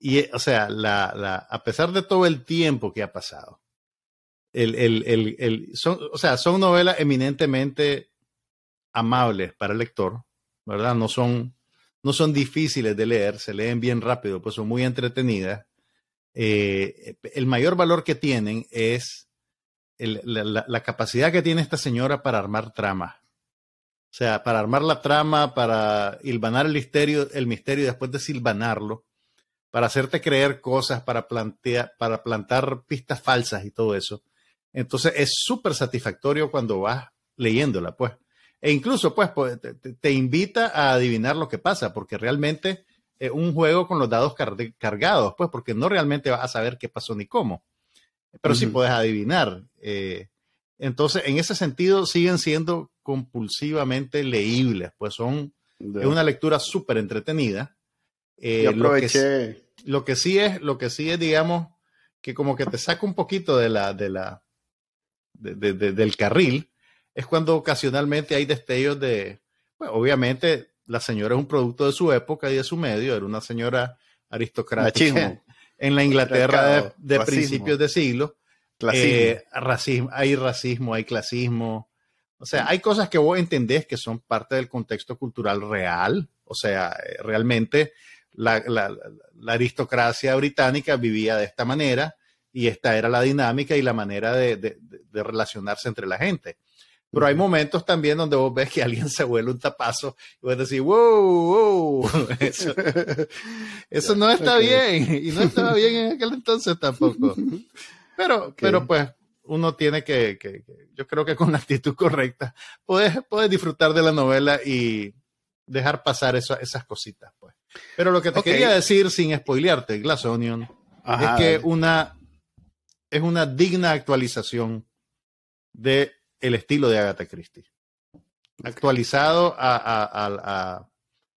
y, o sea, la, la, a pesar de todo el tiempo que ha pasado, el, el, el, son, o sea, son novelas eminentemente amables para el lector, ¿verdad? No son, no son difíciles de leer, se leen bien rápido, pues son muy entretenidas. Eh, el mayor valor que tienen es la, capacidad que tiene esta señora para armar trama. O sea, para armar la trama, para hilvanar el misterio, el misterio después de silvanarlo, para hacerte creer cosas, para, para plantar pistas falsas y todo eso. Entonces es súper satisfactorio cuando vas leyéndola, pues. E incluso, pues, pues te, invita a adivinar lo que pasa, porque realmente es un juego con los dados cargados, pues, porque no realmente vas a saber qué pasó ni cómo, pero sí puedes adivinar. Eh, entonces, en ese sentido, siguen siendo compulsivamente leíbles, pues son, es una lectura súper entretenida. Eh, aproveché. Lo que, sí es, lo que sí es, digamos, que como que te saca un poquito de la, de la, del carril, es cuando ocasionalmente hay destellos de, bueno, obviamente la señora es un producto de su época y de su medio, era una señora aristocrática <laughs> en la Inglaterra de, principios de siglo. Eh, racismo, hay racismo, hay clasismo. O sea, hay cosas que vos entendés que son parte del contexto cultural real. O sea, eh, realmente la, aristocracia británica vivía de esta manera y esta era la dinámica y la manera de relacionarse entre la gente. Pero hay momentos también donde vos ves que alguien <laughs> se vuelve un tapazo y vos decís, wow, wow, <laughs> eso, no está bien y no estaba bien en aquel entonces tampoco. Pero, pero pues uno tiene que, que, yo creo que con la actitud correcta, puedes, puedes disfrutar de la novela y dejar pasar eso, esas cositas, pues. Pero lo que te quería decir sin spoilearte, Glass Onion, es que una, es una digna actualización de el estilo de Agatha Christie. Actualizado a,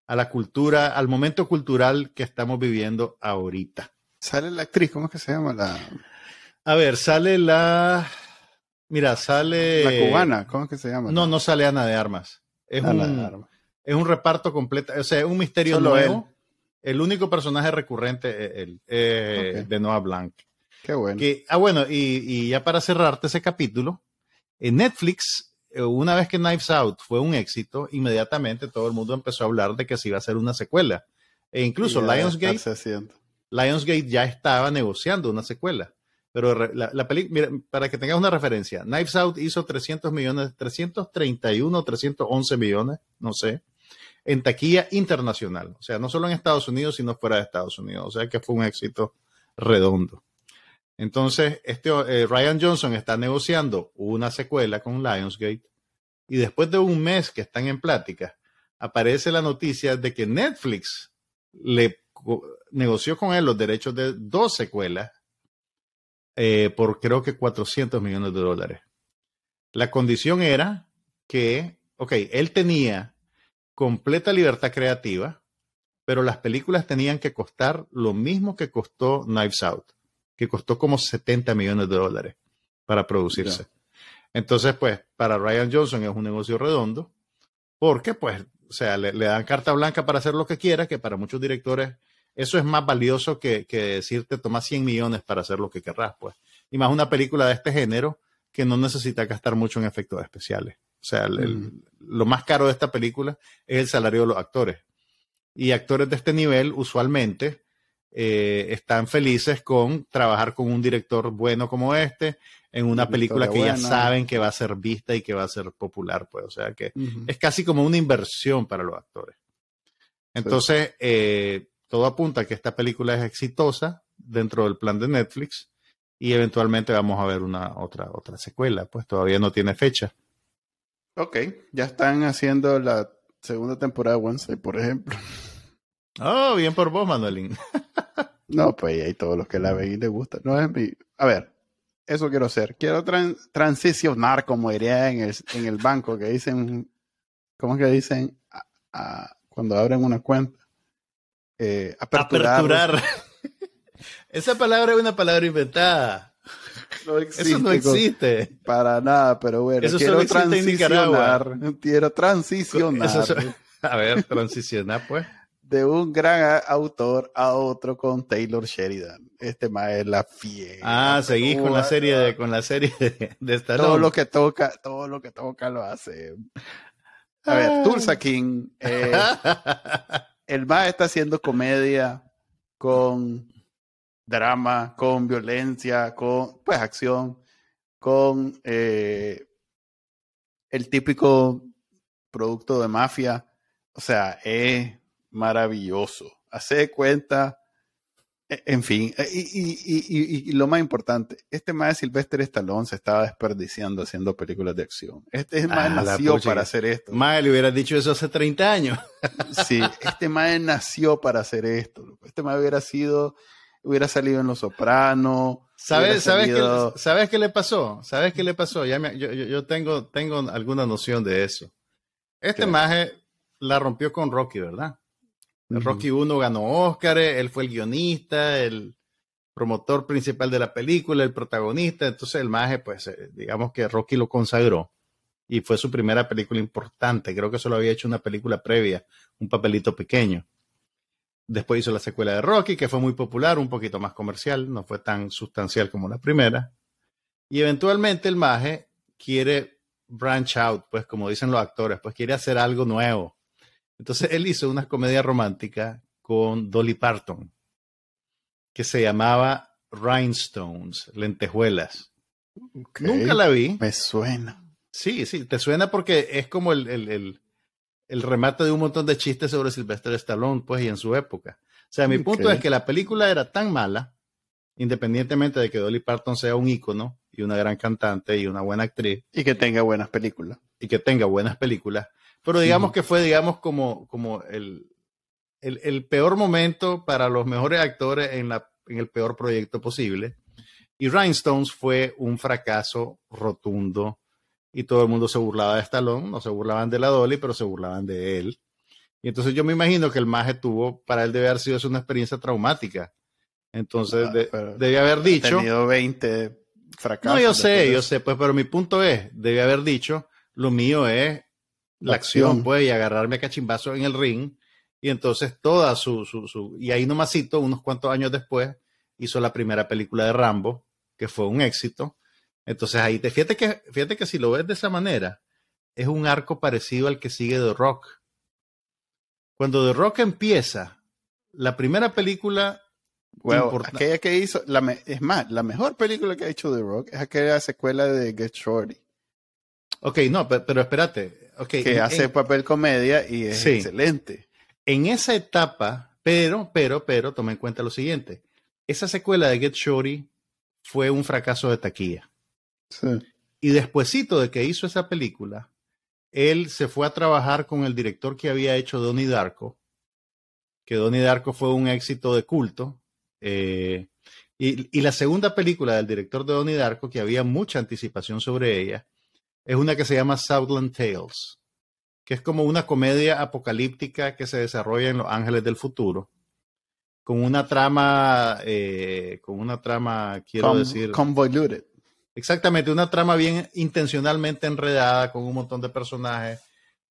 la cultura, al momento cultural que estamos viviendo ahorita. Sale la actriz, ¿cómo es que se llama? La... A ver, sale la. Mira, sale. La cubana, ¿cómo es que se llama? No, no sale Ana de Armas. Es, un, es un reparto completo, o sea, es un misterio nuevo. El único personaje recurrente es el eh, de Noah Blanc. Qué bueno. ah, bueno, y, y, ya para cerrarte ese capítulo, en Netflix, eh, una vez que Knives Out fue un éxito, inmediatamente todo el mundo empezó a hablar de que se iba a hacer una secuela. E incluso Lionsgate, Lionsgate ya estaba negociando una secuela. Pero la, película, para que tengas una referencia, Knives Out hizo 300 millones, 331, 311 millones, no sé, en taquilla internacional. O sea, no solo en Estados Unidos, sino fuera de Estados Unidos. O sea que fue un éxito redondo. Entonces, este, eh, Ryan Johnson está negociando una secuela con Lionsgate y después de un mes que están en plática, aparece la noticia de que Netflix le negoció con él los derechos de dos secuelas eh, por creo que 400 millones de dólares. La condición era que, ok, él tenía completa libertad creativa, pero las películas tenían que costar lo mismo que costó Knives Out que costó como 70 millones de dólares para producirse. Entonces, pues, para Ryan Johnson es un negocio redondo, porque, pues, o sea, le, dan carta blanca para hacer lo que quiera, que para muchos directores eso es más valioso que, decirte toma 100 millones para hacer lo que querrás, pues. Y más una película de este género que no necesita gastar mucho en efectos especiales. O sea, lo más caro de esta película es el salario de los actores. Y actores de este nivel, usualmente, eh, están felices con trabajar con un director bueno como este en una película que ya saben que va a ser vista y que va a ser popular, pues, o sea que es casi como una inversión para los actores. Entonces, eh, todo apunta a que esta película es exitosa dentro del plan de Netflix y eventualmente vamos a ver una otra otra secuela, pues todavía no tiene fecha. Ok, ya están haciendo la segunda temporada de Wednesday, por ejemplo. Oh, bien por vos, Manuelín. <laughs> no, pues hay todos los que la ven y les gusta. No es mi. A ver, eso quiero hacer. Quiero transicionar, como diría en el, en el banco, que dicen, ¿cómo es que dicen? cuando abren una cuenta. Eh, aperturar. <laughs> Esa palabra es una palabra inventada. Eso no existe. Para nada, pero bueno. Eso quiero transicionar. Quiero transicionar. <laughs> a ver, transicionar pues. De un gran autor a otro con Taylor Sheridan. Este más es la fiesta. Ah, seguís con la serie de, con la serie de, Todo lo que toca, todo lo que toca lo hace. A ver, ah. Tulsa King. Eh, <laughs> el más está haciendo comedia con drama, con violencia, con pues acción, con eh, el típico producto de mafia. O sea, es maravilloso. Hace cuenta, e, en fin, e, y, lo más importante, este más de Sylvester Stallone se estaba desperdiciando haciendo películas de acción. Este más ah, nació para hacer esto. Más le hubiera dicho eso hace 30 años. sí, este más nació para hacer esto. Este más hubiera sido hubiera salido en Los Sopranos. ¿Sabes, ¿sabes, qué, ¿Sabes qué le pasó? ¿Sabes qué le pasó? Ya yo, yo, tengo, tengo alguna noción de eso. Este maje la rompió con Rocky, ¿verdad? Rocky 1 ganó Oscar, él fue el guionista, el promotor principal de la película, el protagonista. Entonces el maje, pues, eh, digamos que Rocky lo consagró y fue su primera película importante. Creo que solo había hecho una película previa, un papelito pequeño. Después hizo la secuela de Rocky, que fue muy popular, un poquito más comercial, no fue tan sustancial como la primera. Y eventualmente el maje quiere branch out, pues como dicen los actores, pues quiere hacer algo nuevo. Entonces él hizo una comedia romántica con Dolly Parton, que se llamaba Rhinestones, lentejuelas. Nunca la vi. Me suena. Sí, sí, te suena porque es como el, el remate de un montón de chistes sobre Sylvester Stallone, pues, y en su época. O sea, mi punto es que la película era tan mala, independientemente de que Dolly Parton sea un ícono y una gran cantante y una buena actriz. Y que tenga buenas películas. Y que tenga buenas películas. Pero digamos que fue, digamos, como, como el, el, peor momento para los mejores actores en, la, en el peor proyecto posible. Y Rhinestones fue un fracaso rotundo y todo el mundo se burlaba de Stallone, no se burlaban de la Dolly, pero se burlaban de él. Y entonces yo me imagino que el maje tuvo, para él debe haber sido una experiencia traumática. Entonces ah, debe haber dicho... Ha tenido 20 fracasos. No, yo sé, yo sé, pues, pero mi punto es, debe haber dicho, lo mío es la, acción, pues, y agarrarme a cachimbazo en el ring. Y entonces toda su, su, su, y ahí nomasito, unos cuantos años después, hizo la primera película de Rambo, que fue un éxito. Entonces ahí te fíjate que, fíjate que si lo ves de esa manera, es un arco parecido al que sigue The Rock. Cuando The Rock empieza, la primera película aquella que hizo, la es más, la mejor película que ha hecho The Rock es aquella secuela de Get Shorty. Ok, no, pero, espérate. Okay, que hace papel comedia y es excelente. En esa etapa, pero, pero, pero, toma en cuenta lo siguiente. Esa secuela de Get Shorty fue un fracaso de taquilla. Y despuesito de que hizo esa película, él se fue a trabajar con el director que había hecho Donnie Darko, que Donnie Darko fue un éxito de culto. Eh, y, la segunda película del director de Donnie Darko, que había mucha anticipación sobre ella, es una que se llama Southland Tales, que es como una comedia apocalíptica que se desarrolla en Los Ángeles del Futuro, con una trama, eh, con una trama, quiero decir... Convoluted. Exactamente, una trama bien intencionalmente enredada con un montón de personajes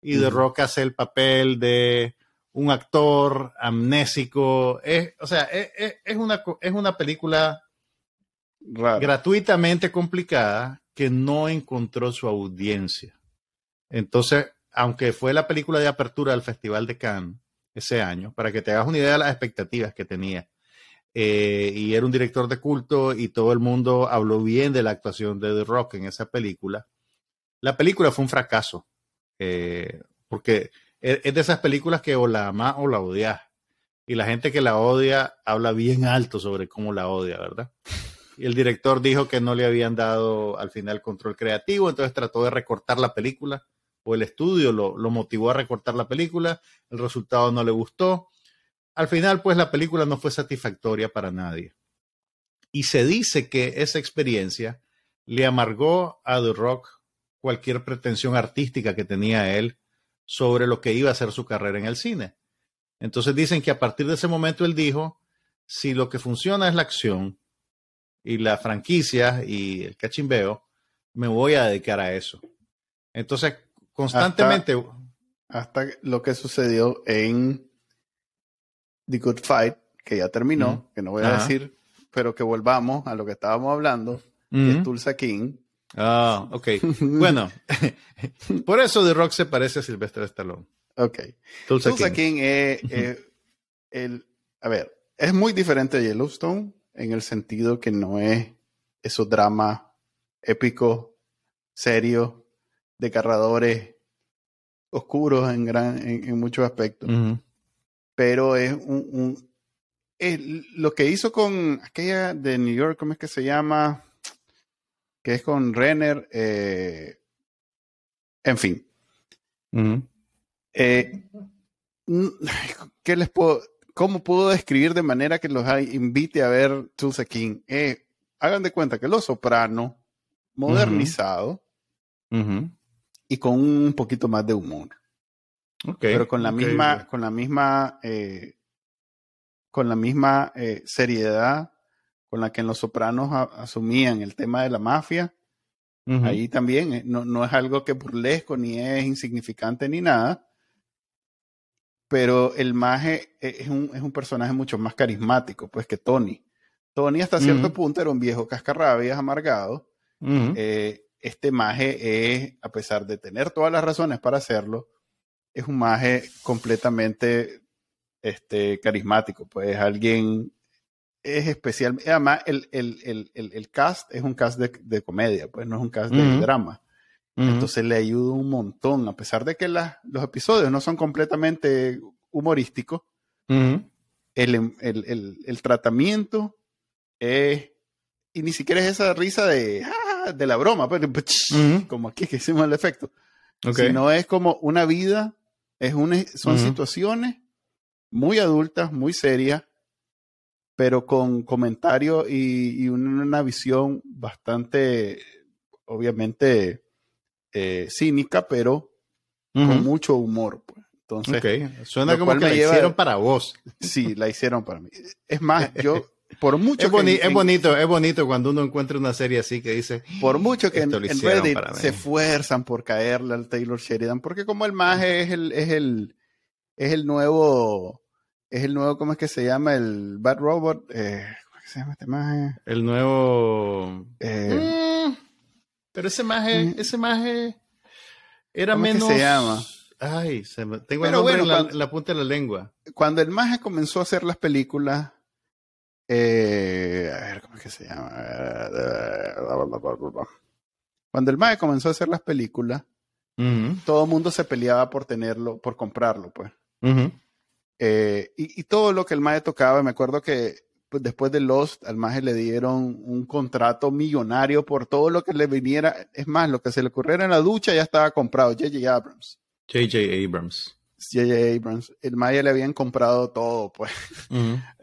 y de Rock hace el papel de un actor amnésico. Es, o sea, es, una, es una película gratuitamente complicada que no encontró su audiencia. Entonces, aunque fue la película de apertura del Festival de Cannes ese año, para que te hagas una idea de las expectativas que tenía eh, y era un director de culto y todo el mundo habló bien de la actuación de The Rock en esa película. La película fue un fracaso, eh, porque e, es de esas películas que o la amas o la odias. Y la gente que la odia habla bien alto sobre cómo la odia, ¿verdad? Y el director dijo que no le habían dado al final control creativo, entonces trató de recortar la película, o el estudio lo, lo motivó a recortar la película, el resultado no le gustó, al final, pues la película no fue satisfactoria para nadie. Y se dice que esa experiencia le amargó a The Rock cualquier pretensión artística que tenía él sobre lo que iba a ser su carrera en el cine. Entonces dicen que a partir de ese momento él dijo, si lo que funciona es la acción y la franquicia y el cachimbeo, me voy a dedicar a eso. Entonces, constantemente... Hasta, lo que sucedió en The Good Fight, que ya terminó, que no voy a decir, pero que volvamos a lo que estábamos hablando, de Tulsa King. Ah, ok. <laughs> bueno, <laughs> por eso The Rock se parece a Sylvester Stallone. Ok. Tulsa, King, <laughs> es el... A ver, es muy diferente de Yellowstone en el sentido que no es esos dramas épicos, serios, de carradores oscuros en, gran, en, muchos aspectos. Pero es un, lo que hizo con aquella de New York, ¿cómo es que se llama? Que es con Renner. Eh, en fin. Eh, ¿Qué les puedo, ¿Cómo puedo describir de manera que los invite a ver Tulsa King? Eh, hagan de cuenta que Los Soprano, modernizado, y con un poquito más de humor. Pero con la misma, con la misma, eh, con la misma eh, seriedad con la que en Los Sopranos asumían el tema de la mafia. Ahí también eh, no, no, es algo que burlesco ni es insignificante ni nada. Pero el maje es un, es un personaje mucho más carismático, pues, que Tony. Tony hasta cierto punto era un viejo cascarrabias amargado este maje es, a pesar de tener todas las razones para hacerlo, es un maje completamente este, carismático, pues alguien es especial. Además, el, el, el, el cast es un cast de, comedia, pues no es un cast de drama. Entonces le ayuda un montón, a pesar de que los episodios no son completamente humorísticos, el, tratamiento es, y ni siquiera es esa risa de, de la broma, pero, pues, <laughs> como aquí que hicimos el efecto. Sino es como una vida, es son situaciones muy adultas, muy serias, pero con comentarios y, una, visión bastante, obviamente, eh, cínica, pero con mucho humor. Pues. Entonces, suena como que la hicieron para vos. Sí, la hicieron para mí. Es más, yo <laughs> por mucho es, que es bonito, es bonito cuando uno encuentra una serie así que dice. Por mucho que en, Reddit se esfuerzan por caerle al Taylor Sheridan, porque como el más es el, es el, es el nuevo, es el nuevo, ¿cómo es que se llama? El Bad Robot. Eh, ¿Cómo se llama este maje? El nuevo. Eh, mm, pero ese maje, mm. ese maje era ¿cómo menos. se llama? Ay, se me, tengo el nombre en, la, la, punta de la lengua. Cuando el maje comenzó a hacer las películas eh, a ver, ¿cómo es que se llama? Cuando el Mae comenzó a hacer las películas, todo el mundo se peleaba por tenerlo, por comprarlo, pues. Eh, y, todo lo que el Mae tocaba, me acuerdo que pues, después de Lost, al Mae le dieron un contrato millonario por todo lo que le viniera. Es más, lo que se le ocurriera en la ducha ya estaba comprado. J.J. Abrams. J.J. Abrams. J.J. Abrams. El Maya le habían comprado todo, pues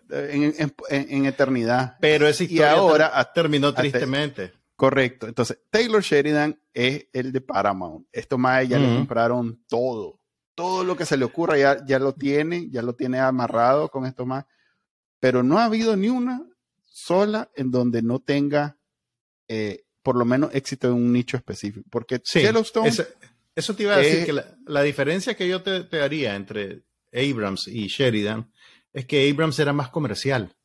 en, eternidad. Pero ese y ahora terminó tristemente. correcto. Entonces, Taylor Sheridan es el de Paramount. Esto más ya le compraron todo. Todo lo que se le ocurra ya, ya lo tiene, ya lo tiene amarrado con esto más. Pero no ha habido ni una sola en donde no tenga eh, por lo menos éxito en un nicho específico. Porque Yellowstone. eso te iba a decir que la, diferencia que yo te, te haría entre Abrams y Sheridan es que Abrams era más comercial.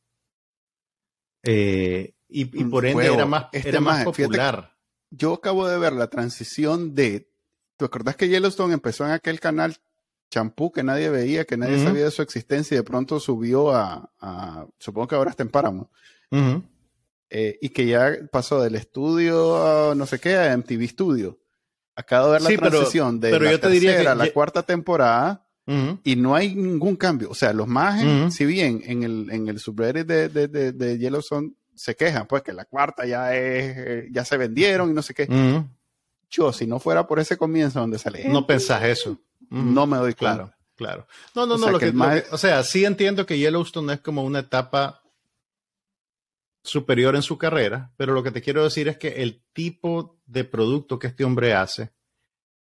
Eh, y, mm, por ende era más, este más popular. yo acabo de ver la transición de. ¿Te acordás que Yellowstone empezó en aquel canal champú que nadie veía, que nadie sabía de su existencia y de pronto subió a. supongo que ahora está en Páramo. Eh, y que ya pasó del estudio a no sé qué a MTV Studio. Acabo de ver la transición de la tercera a la cuarta temporada y no hay ningún cambio. O sea, los más, si bien en el, en el subreddit de, de, de, de, Yellowstone se quejan, pues que la cuarta ya es, eh, ya se vendieron y no sé qué. Yo, si no fuera por ese comienzo donde sale. No pensás eso. No me doy claro. Claro. No, no, no. o sea, sí entiendo que Yellowstone es como una etapa superior en su carrera, pero lo que te quiero decir es que el tipo de producto que este hombre hace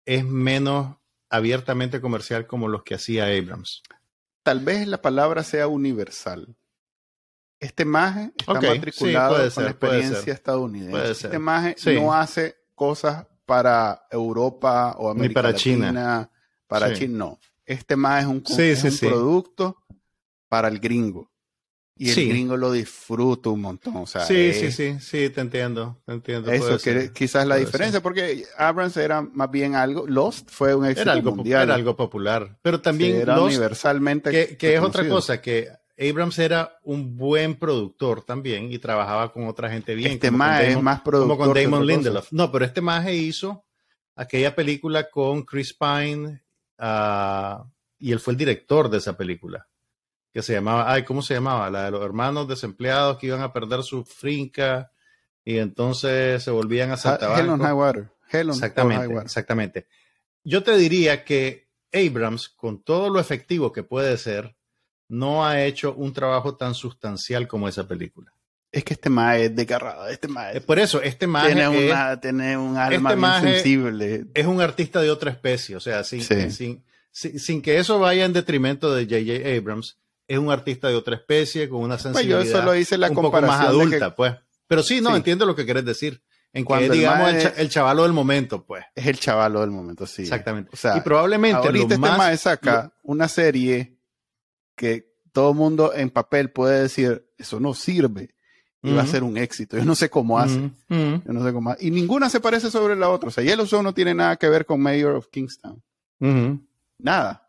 es menos abiertamente comercial como los que hacía Abrams. Tal vez la palabra sea universal. Este maje está matriculado con la experiencia estadounidense. Este maje no hace cosas para Europa o América Ni para China. Para China, no. Este maje es un, un producto para el gringo. Y el gringo lo disfruta un montón. O sea, sí, sí, sí, sí, te entiendo. Te entiendo eso que quizás la diferencia, porque Abrams era más bien algo, Lost fue un éxito era algo, mundial. Era algo popular, pero también era universalmente. Que, que es otra cosa, que Abrams era un buen productor también y trabajaba con otra gente bien. Este más es más productor. Como con Damon Lindelof. No, pero este más hizo aquella película con Chris Pine uh, y él fue el director de esa película que se llamaba, ay, ¿cómo se llamaba? La de los hermanos desempleados que iban a perder su finca y entonces se volvían a saltar. Hell on High Water. exactamente, exactamente. Yo te diría que Abrams, con todo lo efectivo que puede ser, no ha hecho un trabajo tan sustancial como esa película. Es que este más es desgarrado, este más Por eso, este más tiene, tiene un alma este sensible. Es un artista de otra especie, o sea, sin, sin, sin, que eso vaya en detrimento de J.J. Abrams, es un artista de otra especie con una sensibilidad pues yo lo hice la un poco más adulta, pues. Pero sí, no, entiendo lo que quieres decir. En cuanto digamos, el, chavalo del momento, pues. Es el chavalo del momento, sí. Exactamente. O sea, y probablemente ahorita este más, saca una serie que todo el mundo en papel puede decir, eso no sirve. Y va a ser un éxito. Yo no sé cómo hace. Yo no sé cómo Y ninguna se parece sobre la otra. O sea, Yellowstone no tiene nada que ver con Mayor of Kingstown. Nada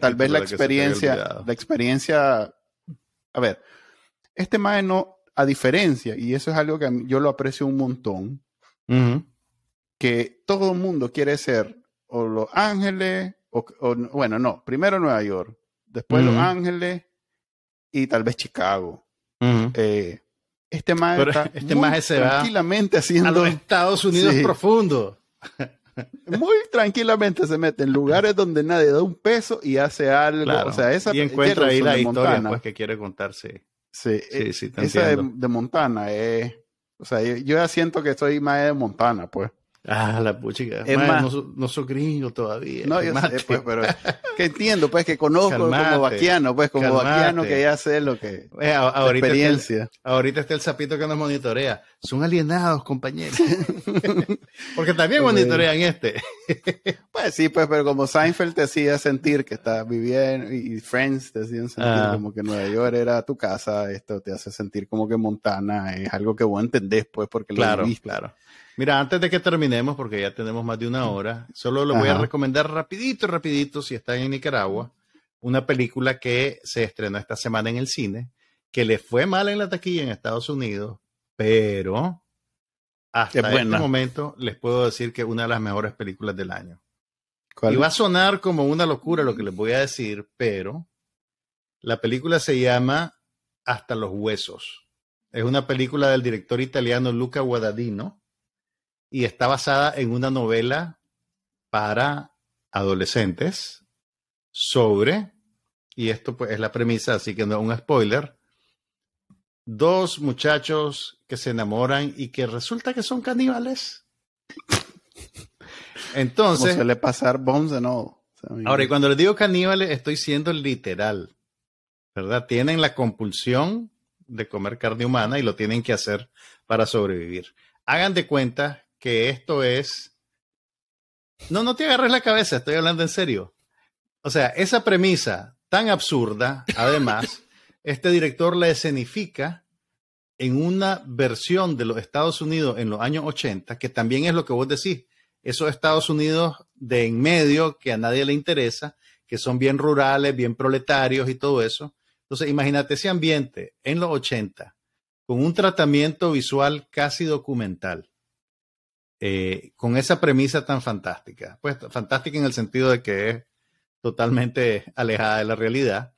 tal vez la experiencia, la experiencia, a ver, este mae no, a diferencia, y eso es algo que yo lo aprecio un montón, que todo el mundo quiere ser o Los Ángeles, o, bueno, no, primero Nueva York, después Los Ángeles y tal vez Chicago. Eh, este mae está este se tranquilamente haciendo a los Estados Unidos profundo. Muy tranquilamente se mete en lugares donde nadie da un peso y hace algo. o sea, esa y encuentra ahí la historia pues, que quiere contarse. Sí, sí, sí esa de, Montana es. O sea, yo, yo, ya siento que estoy más de Montana, pues. Ah, la puchica. Es más, no, no soy gringo todavía. No, yo sé, pues, pero que entiendo, pues, que conozco como vaquiano, pues, como vaquiano que ya sé lo que. Ahorita experiencia. Está el, ahorita está el sapito que nos monitorea. Son alienados, compañeros. <laughs> Porque también pues, monitorean este. pues sí, pues, pero como Seinfeld te hacía sentir que estás viviendo y Friends te hacían sentir ah. como que Nueva York era tu casa, esto te hace sentir como que Montana es algo que vos entendés, pues, porque claro, lo viviste. Claro. Mira, antes de que terminemos, porque ya tenemos más de una hora, solo le voy a recomendar rapidito, rapidito, si están en Nicaragua, una película que se estrenó esta semana en el cine, que le fue mal en la taquilla en Estados Unidos, pero hasta este momento les puedo decir que es una de las mejores películas del año. Y va a sonar como una locura lo que les voy a decir, pero la película se llama Hasta los Huesos. Es una película del director italiano Luca Guadagnino y está basada en una novela para adolescentes sobre, y esto pues es la premisa, así que no es un spoiler, dos muchachos que se enamoran y que resulta que son caníbales. <laughs> Entonces... suele pasar bombs and all. Ahora, y cuando les digo caníbales, estoy siendo literal, ¿verdad? Tienen la compulsión de comer carne humana y lo tienen que hacer para sobrevivir. Hagan de cuenta que esto es... No, no te agarres la cabeza, estoy hablando en serio. O sea, esa premisa tan absurda, además, <laughs> este director la escenifica en una versión de los Estados Unidos en los años 80, que también es lo que vos decís, esos Estados Unidos de en medio que a nadie le interesa, que son bien rurales, bien proletarios y todo eso. Entonces, imagínate ese ambiente en los 80, con un tratamiento visual casi documental, eh, con esa premisa tan fantástica. Pues fantástica en el sentido de que es totalmente alejada de la realidad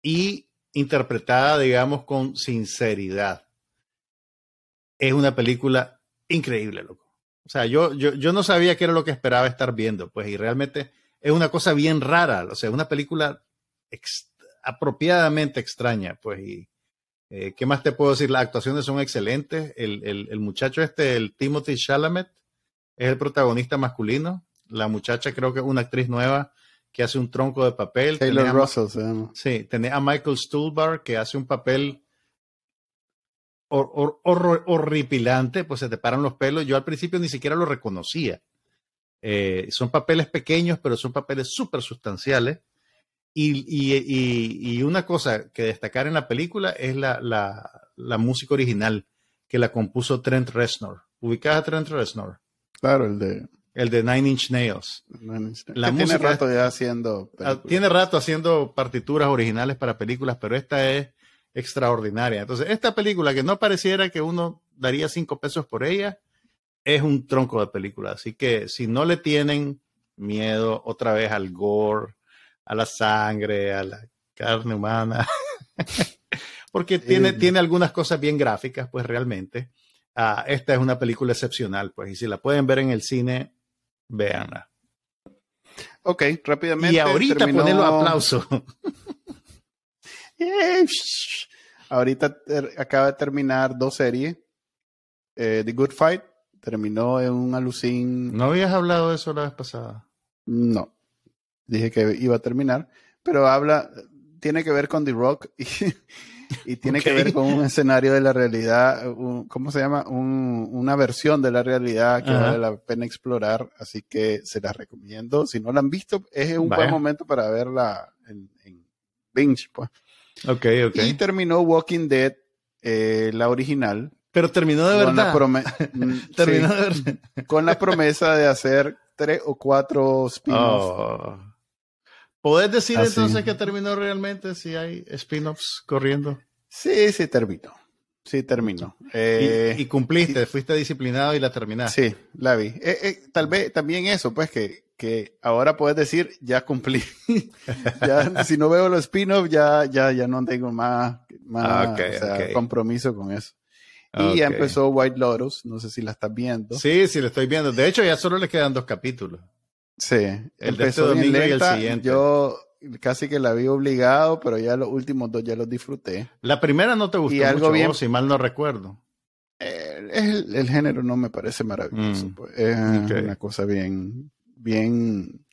y interpretada, digamos, con sinceridad. Es una película increíble, loco. O sea, yo, yo, yo no sabía qué era lo que esperaba estar viendo, pues, y realmente es una cosa bien rara, o sea, una película apropiadamente extraña, pues, y, Eh, ¿Qué más te puedo decir? Las actuaciones son excelentes. El, el, el, muchacho este, el Timothy Chalamet, es el protagonista masculino. La muchacha creo que es una actriz nueva que hace un tronco de papel. Taylor Russell se llama. Sí, tenés a Michael Stuhlbarg que hace un papel horripilante, pues se te paran los pelos. Yo al principio ni siquiera lo reconocía. Eh, son papeles pequeños, pero son papeles súper sustanciales. Y, una cosa que destacar en la película es la, la, música original que la compuso Trent Reznor. ¿Ubicás a Trent Reznor? Claro, el de... El de Nine Inch Nails. La música, tiene rato ya haciendo... Ah, tiene rato haciendo partituras originales para películas, pero esta es extraordinaria. Entonces, esta película que no pareciera que uno daría cinco pesos por ella, es un tronco de película. Así que si no le tienen miedo otra vez al gore, a la sangre, a la carne humana, <laughs> porque tiene, tiene algunas cosas bien gráficas, pues realmente. Ah, esta es una película excepcional, pues, y si la pueden ver en el cine, véanla. Ok, rápidamente. Y ahorita terminó... aplauso. <laughs> ahorita acaba de terminar dos series. Eh, The Good Fight terminó en un alucín. ¿No habías hablado de eso la vez pasada? No dije que iba a terminar, pero habla, tiene que ver con The Rock y, <laughs> tiene que ver con un escenario de la realidad, ¿cómo se llama? una versión de la realidad que vale la pena explorar, así que se la recomiendo. Si no la han visto, es un buen momento para verla en, Binge, pues. Ok, ok. Y terminó Walking Dead, eh, la original. Pero terminó de verdad. <laughs> Mm, terminó de verdad. Con la promesa de hacer tres o cuatro spin-offs. Oh. ¿Podés decir entonces que terminó realmente si hay spin-offs corriendo? Sí, sí terminó. Sí, terminó. y, eh, cumpliste, fuiste disciplinado y la terminaste. Sí, la vi. Eh, eh, tal vez también eso, pues que, que ahora puedes decir, ya cumplí. <laughs> ya, si no veo los spin-offs, ya, ya, ya no tengo más, más compromiso con eso. Y ya empezó White Lotus, no sé si la estás viendo. Sí, sí, la estoy viendo. De hecho, ya solo le quedan dos capítulos. Sí, el de este domingo y el siguiente. Yo casi que la vi obligado, pero ya los últimos dos ya los disfruté. La primera no te gustó y algo bien, si mal no recuerdo. Eh, el, género no me parece maravilloso. Mm. Pues. Es una cosa bien, bien.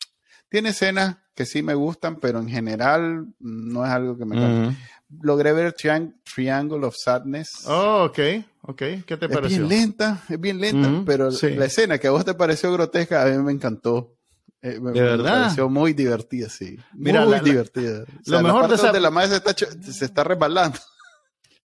Tiene escenas que sí me gustan, pero en general no es algo que me mm. Logré ver Triangle of Sadness. Oh, ok, ok. ¿Qué te pareció? Es bien lenta, es bien lenta, mm, pero la escena que a vos te pareció grotesca, a mí me encantó. Eh, de verdad. Me pareció muy divertida, sí. Mira, muy divertida. lo mejor de, esa... de la madre se está, se está resbalando.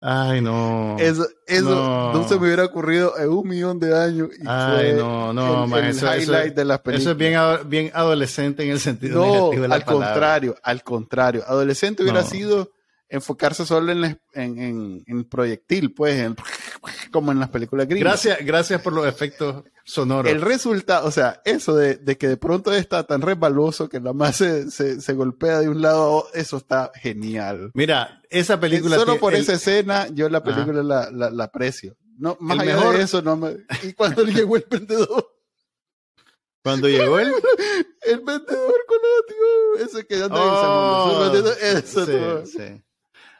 Ay, no. Eso, eso no. se me hubiera ocurrido en un millón de años. Y Ay, no, no, el, eso, highlight de las películas. Eso es bien, bien adolescente en el sentido negativo de la al contrario, al contrario. Adolescente hubiera sido enfocarse solo en, en, en, proyectil, pues, en, <laughs> como en las películas gringas. Gracias, gracias por los efectos sonoros. El resultado, o sea, eso de, de que de pronto está tan resbaloso que la más se, se, golpea de un lado, eso está genial. Mira, esa película... Solo por esa escena, yo la película la, la, la, aprecio. No, más allá mejor... de eso, no me... Y cuando llegó el vendedor... Cuando llegó él. <laughs> el vendedor con tío, ese que anda oh, Eso, sí, sí.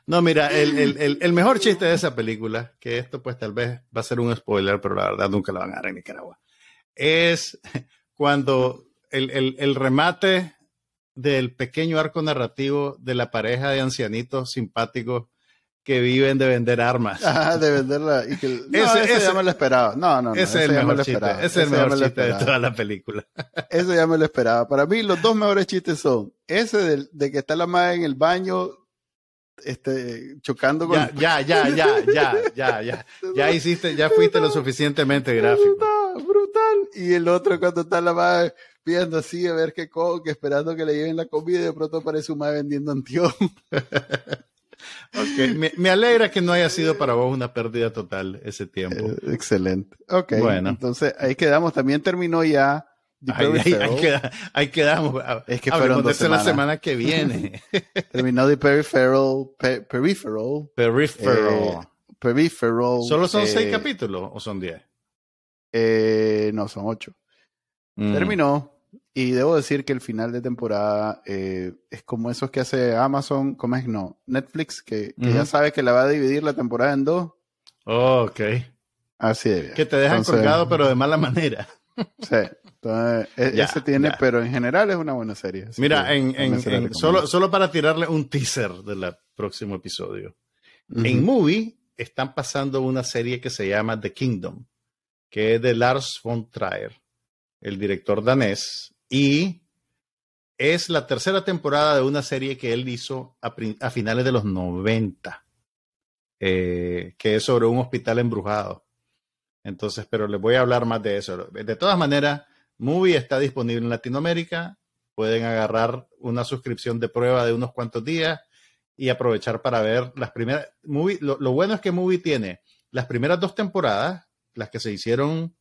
No, mira, el, mejor chiste de esa película, que esto pues tal vez va a ser un spoiler, pero la verdad nunca lo van a dar en Nicaragua, es cuando el, remate del pequeño arco narrativo de la pareja de ancianitos simpáticos que viven de vender armas. Ah, de venderla. Y que, <laughs> no, ese, ya me lo esperaba. No, no, no. Ese, es el mejor chiste. Ese es el mejor chiste de toda la película. <laughs> Eso ya me lo esperaba. Para mí, los dos mejores chistes son ese de, de que está la madre en el baño este, chocando con... Ya, ya, ya, ya, ya, ya, ya, <laughs> hiciste, ya fuiste lo suficientemente gráfico. Brutal, brutal. Y el otro cuando está la madre viendo así a ver qué que esperando que le lleven la comida y de pronto aparece un madre vendiendo antión. <laughs> ok, me, me, alegra que no haya sido para vos una pérdida total ese tiempo. Eh, excelente. Ok, bueno. Entonces ahí quedamos. También terminó ya Ahí, quedamos. <laughs> Es que fueron dos la semana que viene. <laughs> Terminó de Peripheral. peripheral. Peripheral. Eh, peripheral. ¿Solo son seis eh, capítulos o son diez? Eh, no, son ocho. Mm. Terminó. Y debo decir que el final de temporada eh, es como esos que hace Amazon, ¿cómo es? No, Netflix, que, ya sabe que la va a dividir la temporada en dos. Oh, ok. Así es. Que te dejan colgado, pero de mala manera. <laughs> Sí. Entonces, e, ese tiene, pero en general es una buena serie. Mira, en, solo, solo para tirarle un teaser del próximo episodio. En Movie están pasando una serie que se llama The Kingdom, que es de Lars von Trier, el director danés, y es la tercera temporada de una serie que él hizo a, finales de los 90, eh, que es sobre un hospital embrujado. Entonces, pero les voy a hablar más de eso. De todas maneras, Movie está disponible en Latinoamérica. Pueden agarrar una suscripción de prueba de unos cuantos días y aprovechar para ver las primeras. Movie, lo, bueno es que Movie tiene las primeras dos temporadas, las que se hicieron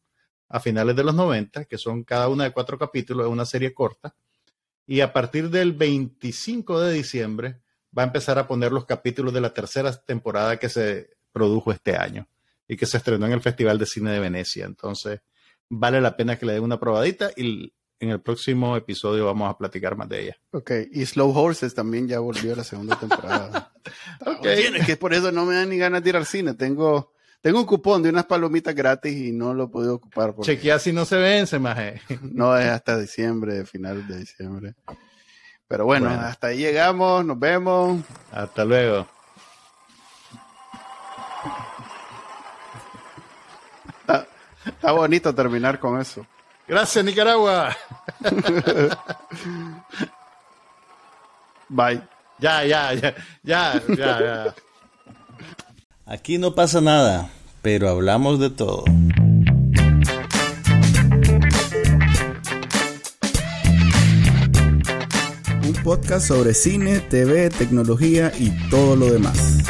a finales de los 90, que son cada una de cuatro capítulos, de una serie corta. Y a partir del 25 de diciembre va a empezar a poner los capítulos de la tercera temporada que se produjo este año y que se estrenó en el Festival de Cine de Venecia. Entonces, vale la pena que le den una probadita y en el próximo episodio vamos a platicar más de ella. Ok, y Slow Horses también ya volvió a la segunda temporada. <laughs> ok. es que por eso no me dan ni ganas de ir al cine. Tengo, tengo un cupón de unas palomitas gratis y no lo he podido ocupar. Porque... Chequea si no se vence, maje. <laughs> no es hasta diciembre, finales de diciembre. Pero bueno, hasta ahí llegamos, nos vemos. Hasta luego. Está bonito terminar con eso. Gracias, Nicaragua. Bye. Ya, ya, ya, ya, ya, ya. Aquí no pasa nada, pero hablamos de todo. Un podcast sobre cine, TV, tecnología y todo lo demás.